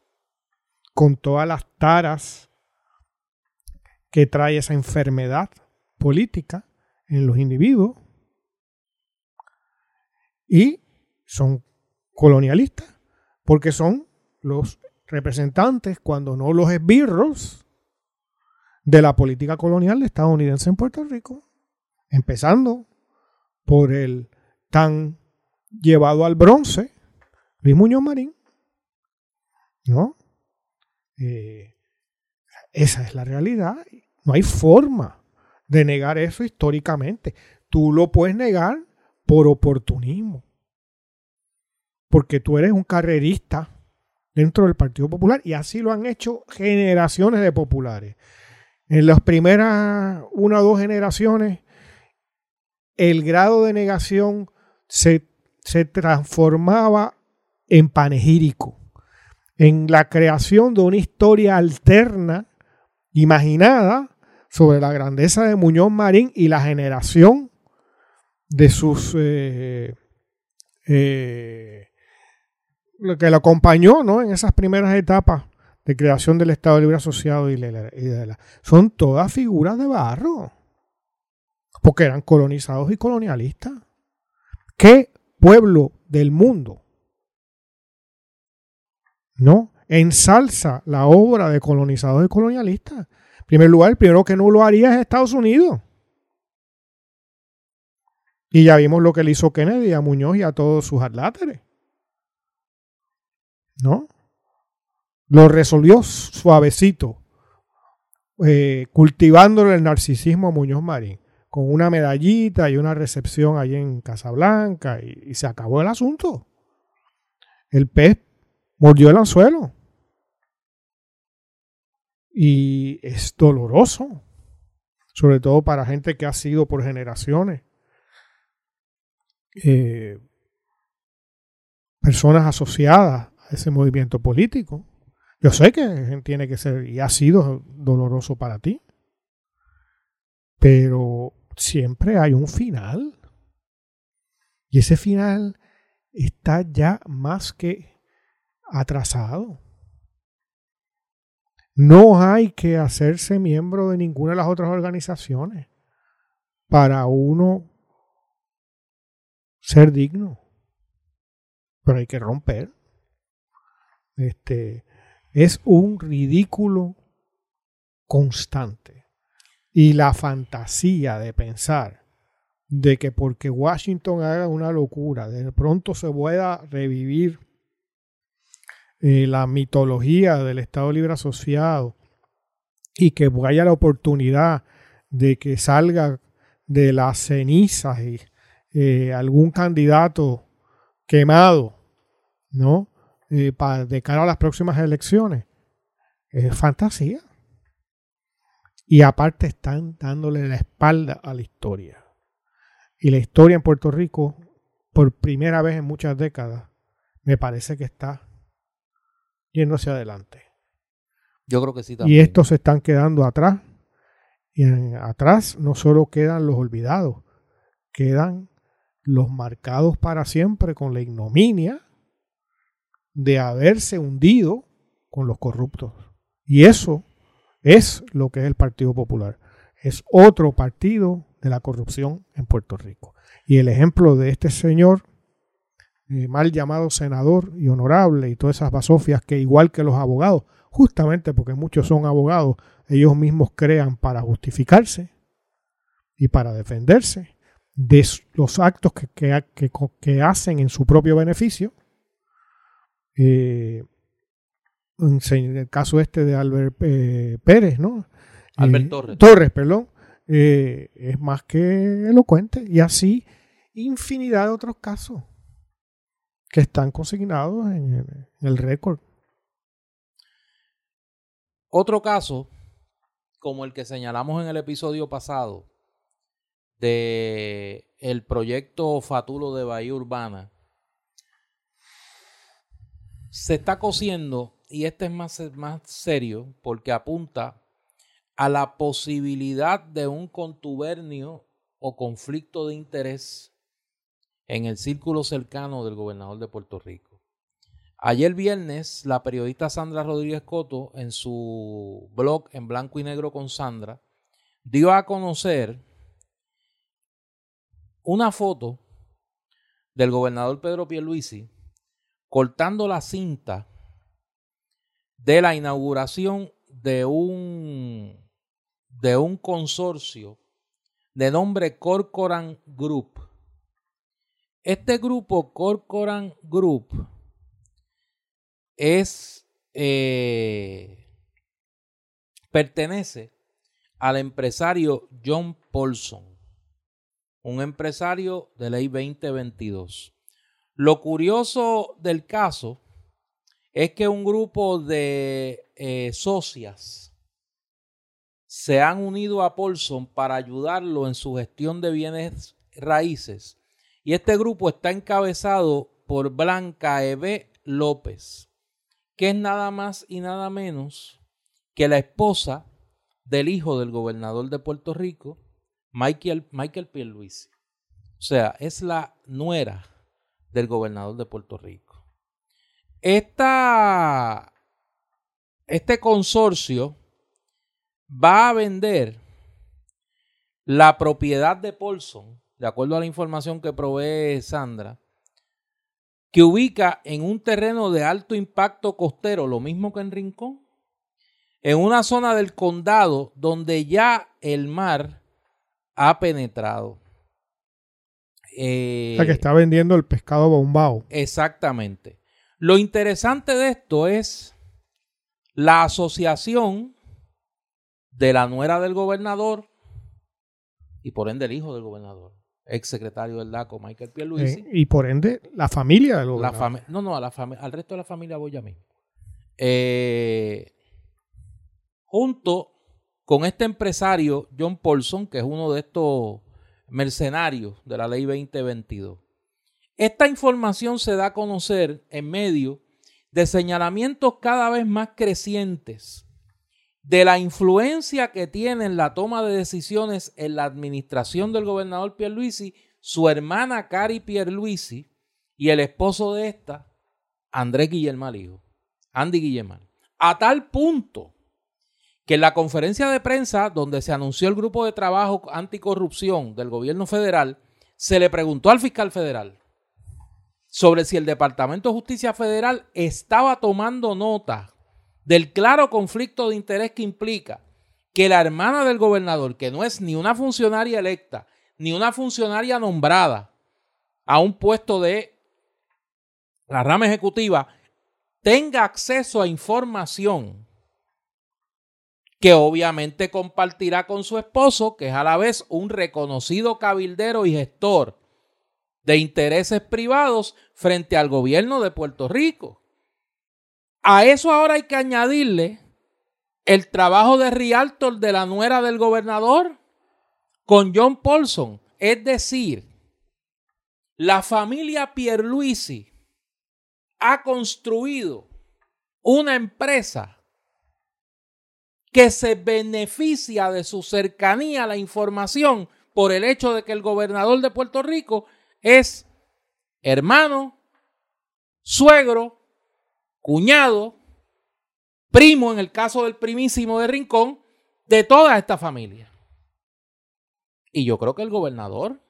con todas las taras que trae esa enfermedad política en los individuos. Y son colonialistas porque son los representantes, cuando no los esbirros, de la política colonial estadounidense en Puerto Rico, empezando por el tan llevado al bronce Luis Muñoz Marín, ¿no? Eh, esa es la realidad. No hay forma de negar eso históricamente. Tú lo puedes negar por oportunismo, porque tú eres un carrerista dentro del Partido Popular y así lo han hecho generaciones de populares. En las primeras una o dos generaciones, el grado de negación se, se transformaba en panegírico, en la creación de una historia alterna, imaginada, sobre la grandeza de Muñoz Marín y la generación de sus... Eh, eh, lo que lo acompañó ¿no? en esas primeras etapas de creación del Estado Libre Asociado son todas figuras de barro, porque eran colonizados y colonialistas. ¿Qué pueblo del mundo no ensalza la obra de colonizados y colonialistas? En primer lugar, el primero que no lo haría es Estados Unidos. Y ya vimos lo que le hizo Kennedy a Muñoz y a todos sus atláteres. ¿No? lo resolvió suavecito, eh, cultivándole el narcisismo a Muñoz Marín, con una medallita y una recepción allí en Casablanca, y, y se acabó el asunto. El pez mordió el anzuelo. Y es doloroso, sobre todo para gente que ha sido por generaciones. Eh, personas asociadas a ese movimiento político. Yo sé que tiene que ser y ha sido doloroso para ti, pero siempre hay un final. Y ese final está ya más que atrasado. No hay que hacerse miembro de ninguna de las otras organizaciones para uno ser digno. Pero hay que romper. Este, es un ridículo constante. Y la fantasía de pensar de que porque Washington haga una locura, de pronto se pueda revivir eh, la mitología del Estado Libre Asociado y que haya la oportunidad de que salga de las cenizas y, eh, algún candidato quemado, ¿no? Eh, para, de cara a las próximas elecciones es fantasía. Y aparte están dándole la espalda a la historia. Y la historia en Puerto Rico, por primera vez en muchas décadas, me parece que está yéndose adelante. Yo creo que sí también. Y estos se están quedando atrás. Y atrás no solo quedan los olvidados, quedan los marcados para siempre con la ignominia de haberse hundido con los corruptos. Y eso es lo que es el Partido Popular. Es otro partido de la corrupción en Puerto Rico. Y el ejemplo de este señor, eh, mal llamado senador y honorable y todas esas basofias que igual que los abogados, justamente porque muchos son abogados, ellos mismos crean para justificarse y para defenderse de los actos que, que, hacen en su propio beneficio. Eh, el caso este de Albert eh, Pérez, ¿no? Albert Torres. Torres, perdón. es más que elocuente. Y así infinidad de otros casos que están consignados en el, récord. Otro caso, como el que señalamos en el episodio pasado, de el proyecto Fatulo de Bahía Urbana, se está cosiendo, y este es más, más serio, porque apunta a la posibilidad de un contubernio o conflicto de interés en el círculo cercano del gobernador de Puerto Rico. Ayer viernes, la periodista Sandra Rodríguez Coto, en su blog en blanco y negro con Sandra, dio a conocer una foto del gobernador Pedro Pierluisi cortando la cinta de la inauguración de un, de un consorcio de nombre Corcoran Group este grupo, Corcoran Group, es, eh, pertenece al empresario John Paulson, un empresario de ley 2022. Lo curioso del caso es que un grupo de eh, socias se han unido a Paulson para ayudarlo en su gestión de bienes raíces y este grupo está encabezado por Blanca Eve López, que es nada más y nada menos que la esposa del hijo del gobernador de Puerto Rico, Michael, Michael Pierluisi. O sea, es la nuera del gobernador de Puerto Rico. Esta, este consorcio va a vender la propiedad de Paulson de acuerdo a la información que provee Sandra, que ubica en un terreno de alto impacto costero, lo mismo que en Rincón, en una zona del condado donde ya el mar ha penetrado. Eh, que está vendiendo el pescado bombao. Exactamente. Lo interesante de esto es la asociación de la nuera del gobernador y por ende el hijo del gobernador ex secretario del DACO, Michael Pierluisi. Eh, y por ende, la familia del gobernador. no, no, a la al resto de la familia voy a mí. Eh, junto con este empresario, John Paulson, que es uno de estos mercenarios de la ley 2022. Esta información se da a conocer en medio de señalamientos cada vez más crecientes de la influencia que tiene en la toma de decisiones en la administración del gobernador Pierluisi, su hermana Cari Pierluisi y el esposo de esta, Andrés Guillermo hijo, Andy Guillermo. A tal punto que en la conferencia de prensa donde se anunció el grupo de trabajo anticorrupción del gobierno federal, se le preguntó al fiscal federal sobre si el Departamento de Justicia Federal estaba tomando nota del claro conflicto de interés que implica que la hermana del gobernador, que no es ni una funcionaria electa, ni una funcionaria nombrada a un puesto de la rama ejecutiva, tenga acceso a información que obviamente compartirá con su esposo, que es a la vez un reconocido cabildero y gestor de intereses privados frente al gobierno de Puerto Rico. A eso ahora hay que añadirle el trabajo de Rialtor de la nuera del gobernador con John Paulson. Es decir, la familia Pierluisi ha construido una empresa que se beneficia de su cercanía a la información por el hecho de que el gobernador de Puerto Rico es hermano, suegro cuñado, primo en el caso del primísimo de Rincón, de toda esta familia. Y yo creo que el gobernador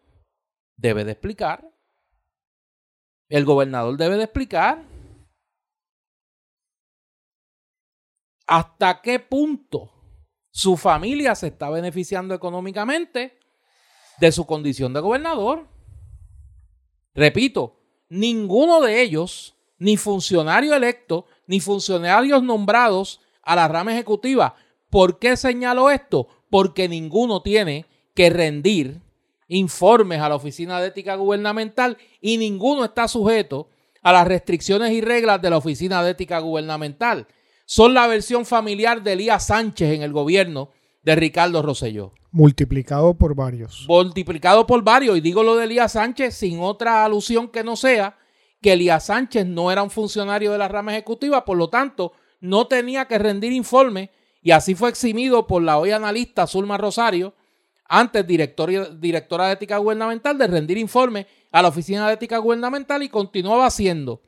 debe de explicar El gobernador debe de explicar hasta qué punto su familia se está beneficiando económicamente de su condición de gobernador. Repito, ninguno de ellos, ni funcionario electo, ni funcionarios nombrados a la rama ejecutiva. ¿Por qué señalo esto? Porque ninguno tiene que rendir informes a la Oficina de Ética Gubernamental y ninguno está sujeto a las restricciones y reglas de la Oficina de Ética Gubernamental. Son la versión familiar de Elías Sánchez en el gobierno de Ricardo Rosselló. Multiplicado por varios. Multiplicado por varios. Y digo lo de Elías Sánchez sin otra alusión que no sea que Elías Sánchez no era un funcionario de la rama ejecutiva, por lo tanto, no tenía que rendir informe y así fue eximido por la hoy analista Zulma Rosario antes directora de ética gubernamental, de rendir informe a la Oficina de Ética Gubernamental y continuaba siendo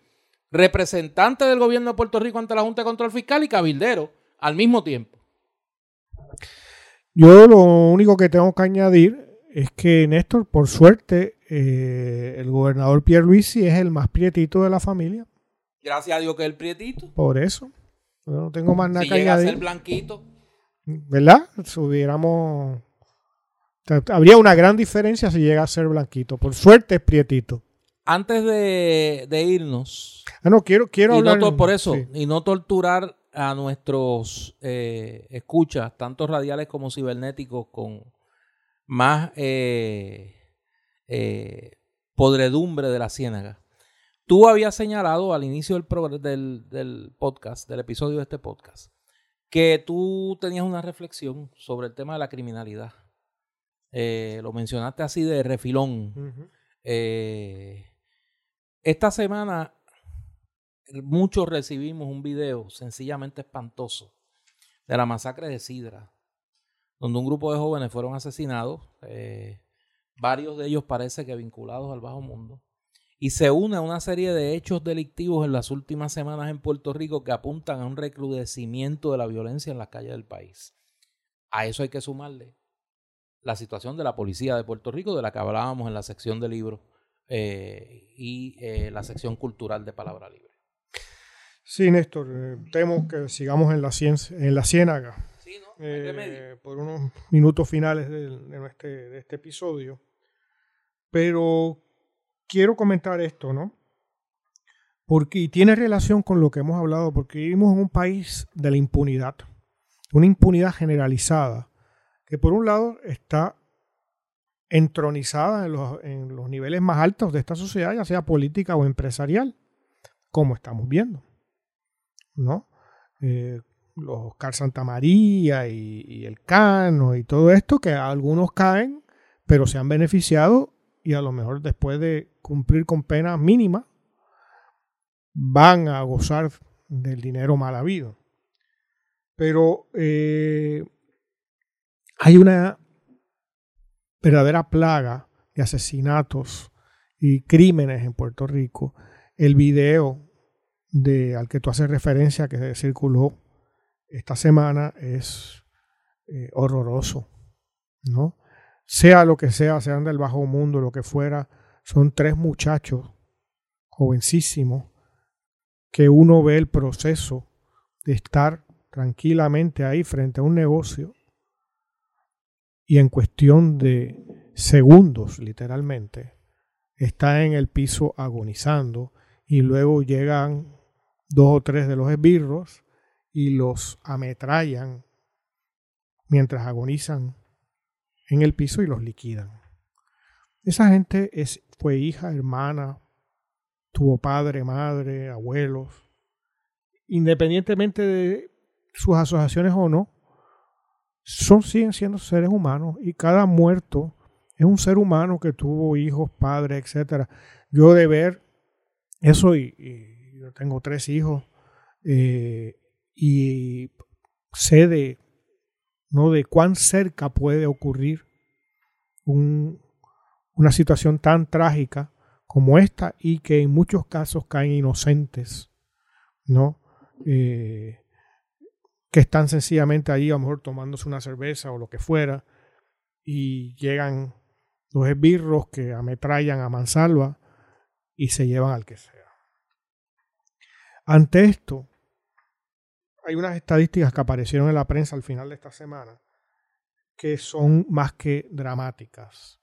representante del gobierno de Puerto Rico ante la Junta de Control Fiscal y cabildero al mismo tiempo. Yo lo único que tengo que añadir es que Néstor, por suerte, eh, el gobernador Pierre Luisi es el más prietito de la familia. Gracias a Dios que es el prietito. Por eso. no tengo más nada que añadir. a ser blanquito. ¿Verdad? Si hubiéramos Habría una gran diferencia si llega a ser blanquito. Por suerte es prietito. Antes de, irnos. Ah, no, quiero, quiero hablar. por eso, y no torturar a nuestros eh, escuchas, tanto radiales como cibernéticos, con más eh, eh, podredumbre de la ciénaga. Tú habías señalado al inicio del, del podcast, del episodio de este podcast, que tú tenías una reflexión sobre el tema de la criminalidad. Lo mencionaste así de refilón. Esta semana muchos recibimos un video sencillamente espantoso de la masacre de Sidra, donde un grupo de jóvenes fueron asesinados, eh, varios de ellos parece que vinculados al bajo mundo, y se une a una serie de hechos delictivos en las últimas semanas en Puerto Rico que apuntan a un recrudecimiento de la violencia en las calles del país. A eso hay que sumarle la situación de la policía de Puerto Rico, de la que hablábamos en la sección de libros eh, y eh, la sección cultural de Palabra Libre. Sí, Néstor, eh, temo que sigamos en la, ciencia, en la ciénaga sí, ¿no? por unos minutos finales de, este, de este episodio. Pero quiero comentar esto, ¿no? Porque y tiene relación con lo que hemos hablado, porque vivimos en un país de la impunidad, una impunidad generalizada que por un lado está entronizada en los, niveles más altos de esta sociedad, ya sea política o empresarial, como estamos viendo. ¿No? Eh, los Oscar Santa María y, el Cano y todo esto, que algunos caen, pero se han beneficiado y a lo mejor después de cumplir con pena mínima, van a gozar del dinero mal habido. Pero eh, hay una verdadera plaga de asesinatos y crímenes en Puerto Rico. El video de, al que tú haces referencia que circuló esta semana es eh, horroroso, ¿no? Sea lo que sea, sean del bajo mundo, lo que fuera, son tres muchachos jovencísimos que uno ve el proceso de estar tranquilamente ahí frente a un negocio y en cuestión de segundos, literalmente, está en el piso agonizando y luego llegan dos o tres de los esbirros y los ametrallan mientras agonizan en el piso y los liquidan. Esa gente es, fue hija, hermana, tuvo padre, madre, abuelos. Independientemente de sus asociaciones o no, son, siguen siendo seres humanos y cada muerto es un ser humano que tuvo hijos, padres, etc. Yo de ver eso, y, tengo tres hijos, eh, y sé de, ¿no? de cuán cerca puede ocurrir una situación tan trágica como esta y que en muchos casos caen inocentes, ¿no? Eh, que están sencillamente ahí, a lo mejor tomándose una cerveza o lo que fuera, y llegan los esbirros que ametrallan a mansalva y se llevan al que sea. Ante esto, hay unas estadísticas que aparecieron en la prensa al final de esta semana que son más que dramáticas.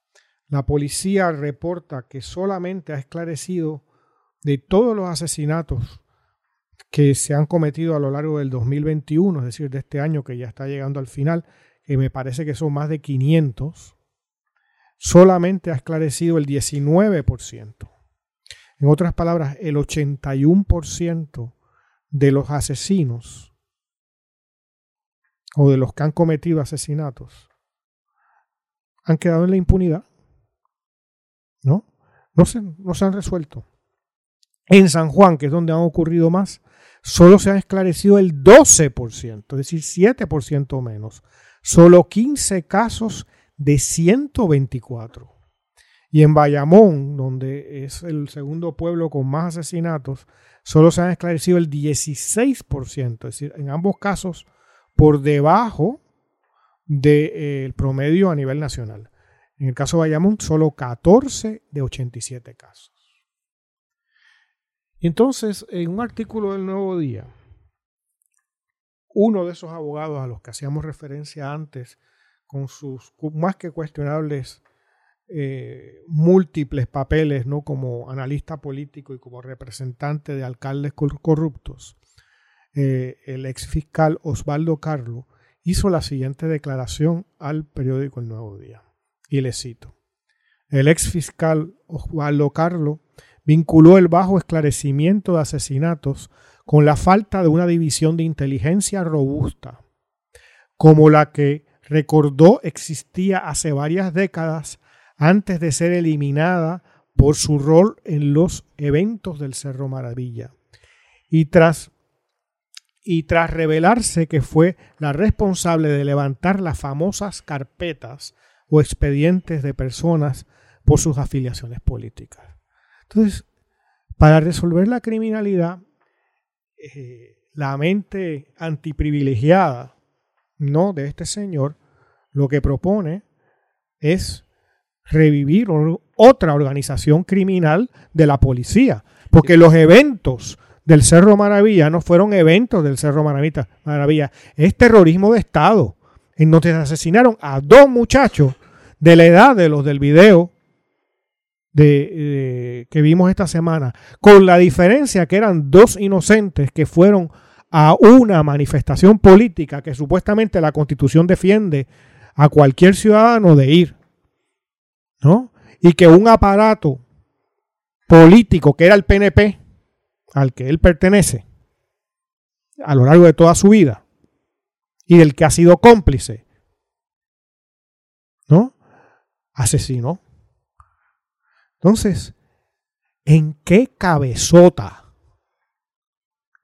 La policía reporta que solamente ha esclarecido de todos los asesinatos que se han cometido a lo largo del 2021, es decir, de este año que ya está llegando al final, que me parece que son más de 500, solamente ha esclarecido el 19%. En otras palabras, el 81% de los asesinos o de los que han cometido asesinatos han quedado en la impunidad. ¿No? No se, no se han resuelto. En San Juan, que es donde han ocurrido más, solo se ha esclarecido el 12%, es decir, 7% menos. Solo 15 casos de 124. Y en Bayamón, donde es el segundo pueblo con más asesinatos, solo se han esclarecido el 16%, es decir, en ambos casos por debajo del eh, promedio a nivel nacional. En el caso de Bayamón, solo 14 de 87 casos. Entonces, en un artículo del Nuevo Día, uno de esos abogados a los que hacíamos referencia antes, con sus más que cuestionables eh, múltiples papeles, ¿no? como analista político y como representante de alcaldes corruptos, eh, el ex fiscal Osvaldo Carlo hizo la siguiente declaración al periódico El Nuevo Día. Y le cito. El ex fiscal Osvaldo Carlo vinculó el bajo esclarecimiento de asesinatos con la falta de una división de inteligencia robusta, como la que recordó existía hace varias décadas antes de ser eliminada por su rol en los eventos del Cerro Maravilla. Y tras, y tras revelarse que fue la responsable de levantar las famosas carpetas o expedientes de personas por sus afiliaciones políticas. Entonces, para resolver la criminalidad, eh, la mente antiprivilegiada ¿no? de este señor lo que propone es revivir otra organización criminal de la policía. Porque los eventos del Cerro Maravilla no fueron eventos del Cerro Maravilla, es terrorismo de Estado, en donde se asesinaron a dos muchachos de la edad de los del video de, que vimos esta semana, con la diferencia que eran dos inocentes que fueron a una manifestación política que supuestamente la constitución defiende a cualquier ciudadano de ir. ¿No? Y que un aparato político que era el PNP, al que él pertenece, a lo largo de toda su vida, y del que ha sido cómplice, ¿no? Asesinó. Entonces, ¿en qué cabezota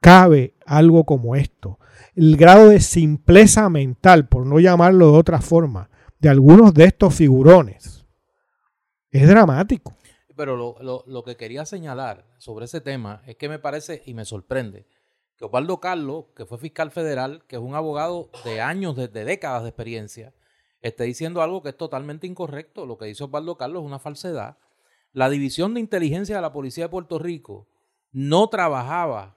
cabe algo como esto? El grado de simpleza mental, por no llamarlo de otra forma, de algunos de estos figurones es dramático. Pero lo, que quería señalar sobre ese tema es que me parece y me sorprende que Osvaldo Carlos, que fue fiscal federal, que es un abogado de años, de, décadas de experiencia, esté diciendo algo que es totalmente incorrecto. Lo que dice Osvaldo Carlos es una falsedad. La División de Inteligencia de la Policía de Puerto Rico no trabajaba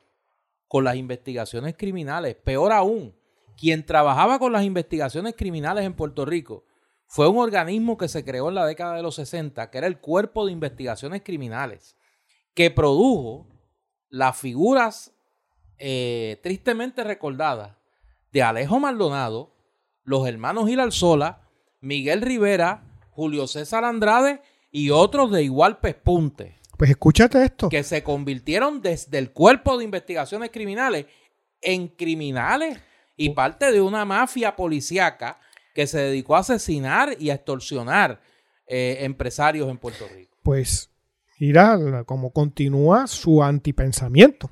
con las investigaciones criminales. Peor aún, quien trabajaba con las investigaciones criminales en Puerto Rico fue un organismo que se creó en la década de los 60, que era el Cuerpo de Investigaciones Criminales, que produjo las figuras eh, tristemente recordadas de Alejo Maldonado, los hermanos Sola, Miguel Rivera, Julio César Andrade y otros de igual pespunte. Pues escúchate esto. Que se convirtieron desde el Cuerpo de Investigaciones Criminales en criminales y parte de una mafia policíaca que se dedicó a asesinar y a extorsionar eh, empresarios en Puerto Rico. Pues mira cómo continúa su antipensamiento,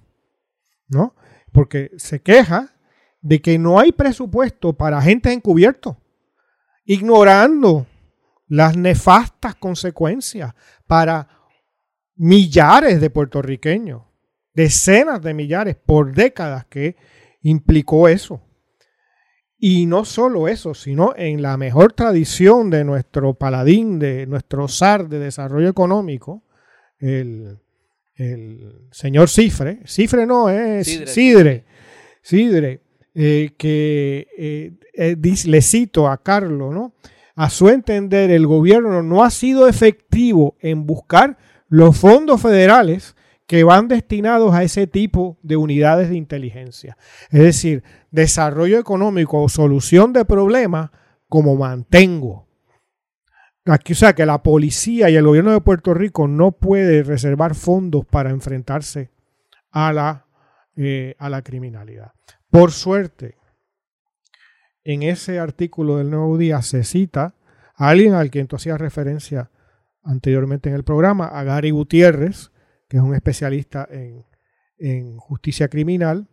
¿no? Porque se queja de que no hay presupuesto para agentes encubiertos, ignorando las nefastas consecuencias para millares de puertorriqueños, decenas de millares por décadas que implicó eso. Y no solo eso, sino en la mejor tradición de nuestro paladín, de nuestro zar de desarrollo económico, el, el señor Cifre, Cifre no, es Sidre, Sidre, eh, que eh, eh, le cito a Carlos, ¿no? A su entender, el gobierno no ha sido efectivo en buscar los fondos federales que van destinados a ese tipo de unidades de inteligencia. Es decir, desarrollo económico o solución de problemas como mantengo. Aquí, o sea, que la policía y el gobierno de Puerto Rico no puede reservar fondos para enfrentarse a la, eh, a la criminalidad. Por suerte, en ese artículo del Nuevo Día se cita a alguien al quien tú hacías referencia anteriormente en el programa, a Gary Gutiérrez, que es un especialista en, en justicia criminal,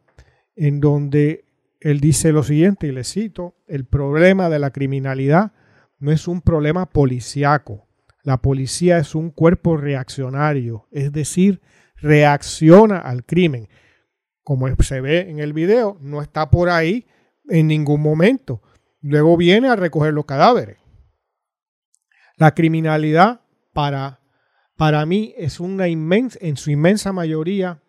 en donde él dice lo siguiente, y le cito, el problema de la criminalidad no es un problema policiaco. La policía es un cuerpo reaccionario, es decir, reacciona al crimen. Como se ve en el video, no está por ahí en ningún momento. Luego viene a recoger los cadáveres. La criminalidad para, para mí es una inmensa, en su inmensa mayoría,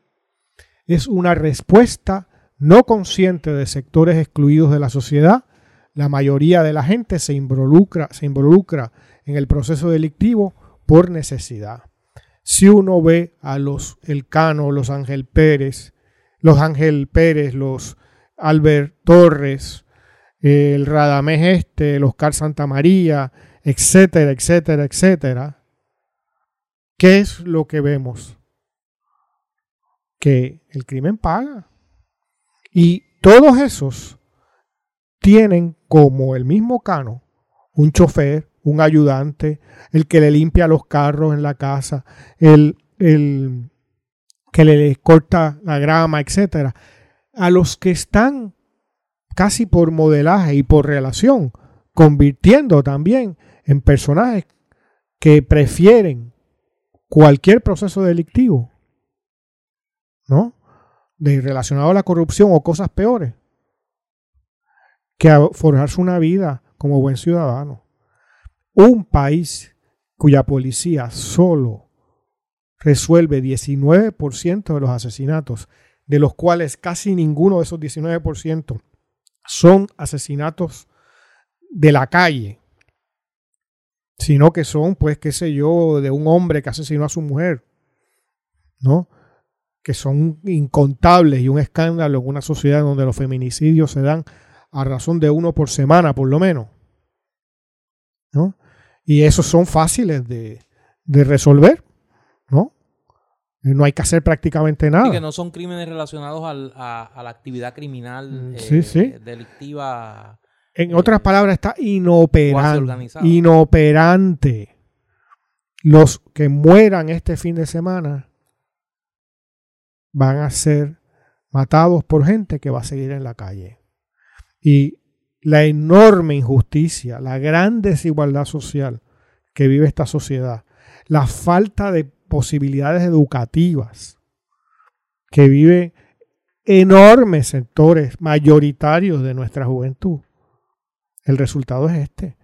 es una respuesta no consciente de sectores excluidos de la sociedad la mayoría de la gente se involucra, se involucra en el proceso delictivo por necesidad. Si uno ve a los Elcano, los Ángel Pérez, los Ángel Pérez, los Albert Torres, el Radamés Este, el Oscar Santa María, etcétera, etcétera, etcétera, ¿qué es lo que vemos? Que el crimen paga. Y todos esos tienen como el mismo Cano un chofer, un ayudante, el que le limpia los carros en la casa, el, el que le corta la grama, etcétera, a los que están casi por modelaje y por relación, convirtiendo también en personajes que prefieren cualquier proceso delictivo, ¿no? De relacionado a la corrupción o cosas peores, que a forjarse una vida como buen ciudadano. Un país cuya policía solo resuelve 19% de los asesinatos, de los cuales casi ninguno de esos 19% son asesinatos de la calle, sino que son, pues, qué sé yo, de un hombre que asesinó a su mujer, ¿no? Que son incontables y un escándalo en una sociedad donde los feminicidios se dan a razón de uno por semana, por lo menos. ¿No? Y esos son fáciles de, resolver, ¿no? No hay que hacer prácticamente nada. Y que no son crímenes relacionados a, la actividad criminal mm, eh, delictiva. En otras eh, palabras, está inoperante. Inoperante. Los que mueran este fin de semana van a ser matados por gente que va a seguir en la calle y la enorme injusticia, la gran desigualdad social que vive esta sociedad, la falta de posibilidades educativas que vive enormes sectores mayoritarios de nuestra juventud. El resultado es este.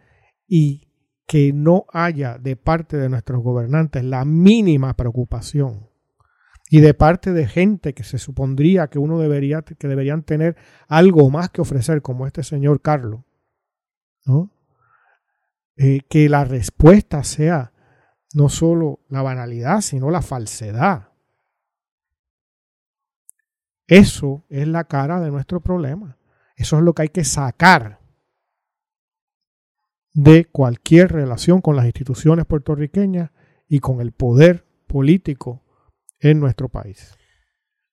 Y que no haya de parte de nuestros gobernantes la mínima preocupación y de parte de gente que se supondría que uno debería, que deberían tener algo más que ofrecer, como este señor Carlos, ¿no? Eh, que la respuesta sea no solo la banalidad, sino la falsedad. Eso es la cara de nuestro problema. Eso es lo que hay que sacar de cualquier relación con las instituciones puertorriqueñas y con el poder político en nuestro país.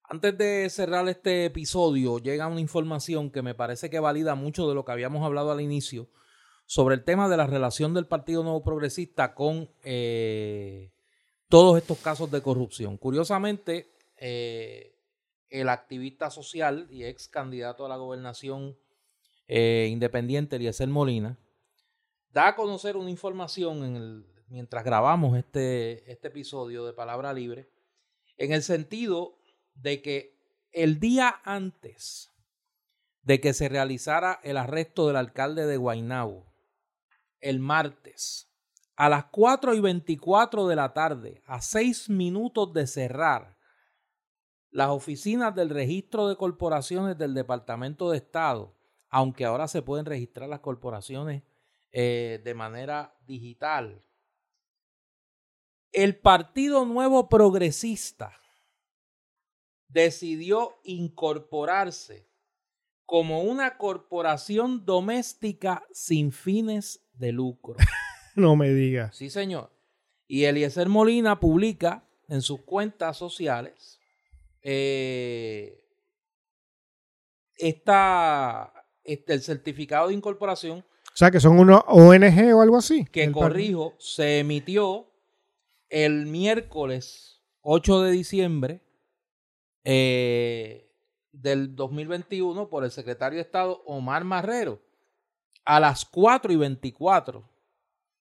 Antes de cerrar este episodio, llega una información que me parece que valida mucho de lo que habíamos hablado al inicio sobre el tema de la relación del Partido Nuevo Progresista con eh, todos estos casos de corrupción. Curiosamente, eh, el activista social y ex candidato a la gobernación eh, independiente, Eliezer Molina, da a conocer una información mientras grabamos este, este episodio de Palabra Libre en el sentido de que el día antes de que se realizara el arresto del alcalde de Guaynabo, el martes, a las 4 y 24 de la tarde, a 6 minutos de cerrar, las oficinas del registro de corporaciones del Departamento de Estado, aunque ahora se pueden registrar las corporaciones eh, de manera digital, el Partido Nuevo Progresista decidió incorporarse como una corporación doméstica sin fines de lucro. *laughs* No me digas. Sí, señor. Y Eliezer Molina publica en sus cuentas sociales eh, esta, este, el certificado de incorporación. O sea, que son una ONG o algo así. Que, corrijo, se emitió el miércoles 8 de diciembre eh, del 2021 por el secretario de Estado Omar Marrero a las 4 y 24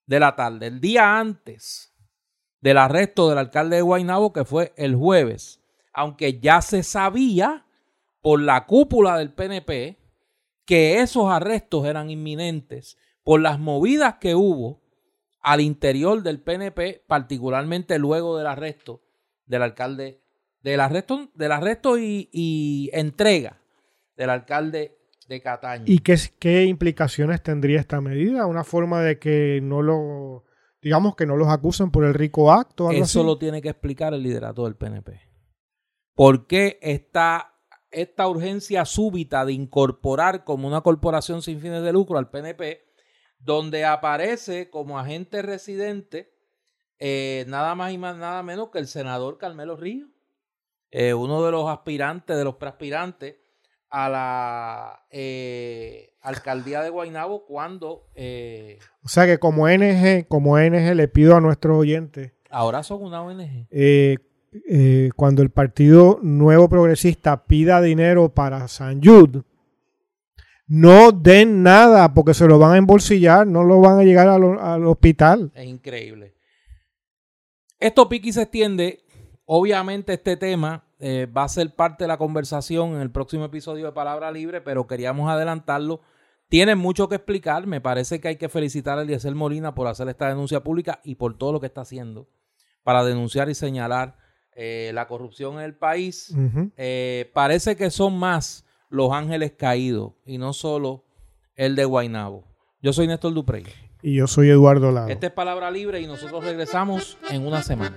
de la tarde, el día antes del arresto del alcalde de Guaynabo, que fue el jueves, aunque ya se sabía por la cúpula del PNP que esos arrestos eran inminentes por las movidas que hubo al interior del PNP, particularmente luego del arresto del alcalde, del arresto, del arresto y, entrega del alcalde de Cataño. ¿Y qué, qué implicaciones tendría esta medida? ¿Una forma de que no lo, digamos, que no los acusen por el rico acto? Eso lo tiene que explicar el liderato del PNP. ¿Por qué esta, esta urgencia súbita de incorporar como una corporación sin fines de lucro al PNP donde aparece como agente residente eh, nada más y más nada menos que el senador Carmelo Ríos, eh, uno de los aspirantes, de los preaspirantes a la eh, alcaldía de Guaynabo cuando... o sea que como ONG, como ONG le pido a nuestros oyentes... Ahora son una ONG. cuando el Partido Nuevo Progresista pida dinero para San Jude, no den nada porque se lo van a embolsillar, no lo van a llegar al hospital. Es increíble. Esto piqui se extiende. Obviamente este tema eh, va a ser parte de la conversación en el próximo episodio de Palabra Libre, pero queríamos adelantarlo. Tiene mucho que explicar. Me parece que hay que felicitar a Eliezer Molina por hacer esta denuncia pública y por todo lo que está haciendo para denunciar y señalar eh, la corrupción en el país. Eh, parece que son más los Ángeles Caídos y no solo el de Guainabo. Yo soy Néstor Duprey. Y yo soy Eduardo Lado. Esta es Palabra Libre y nosotros regresamos en una semana.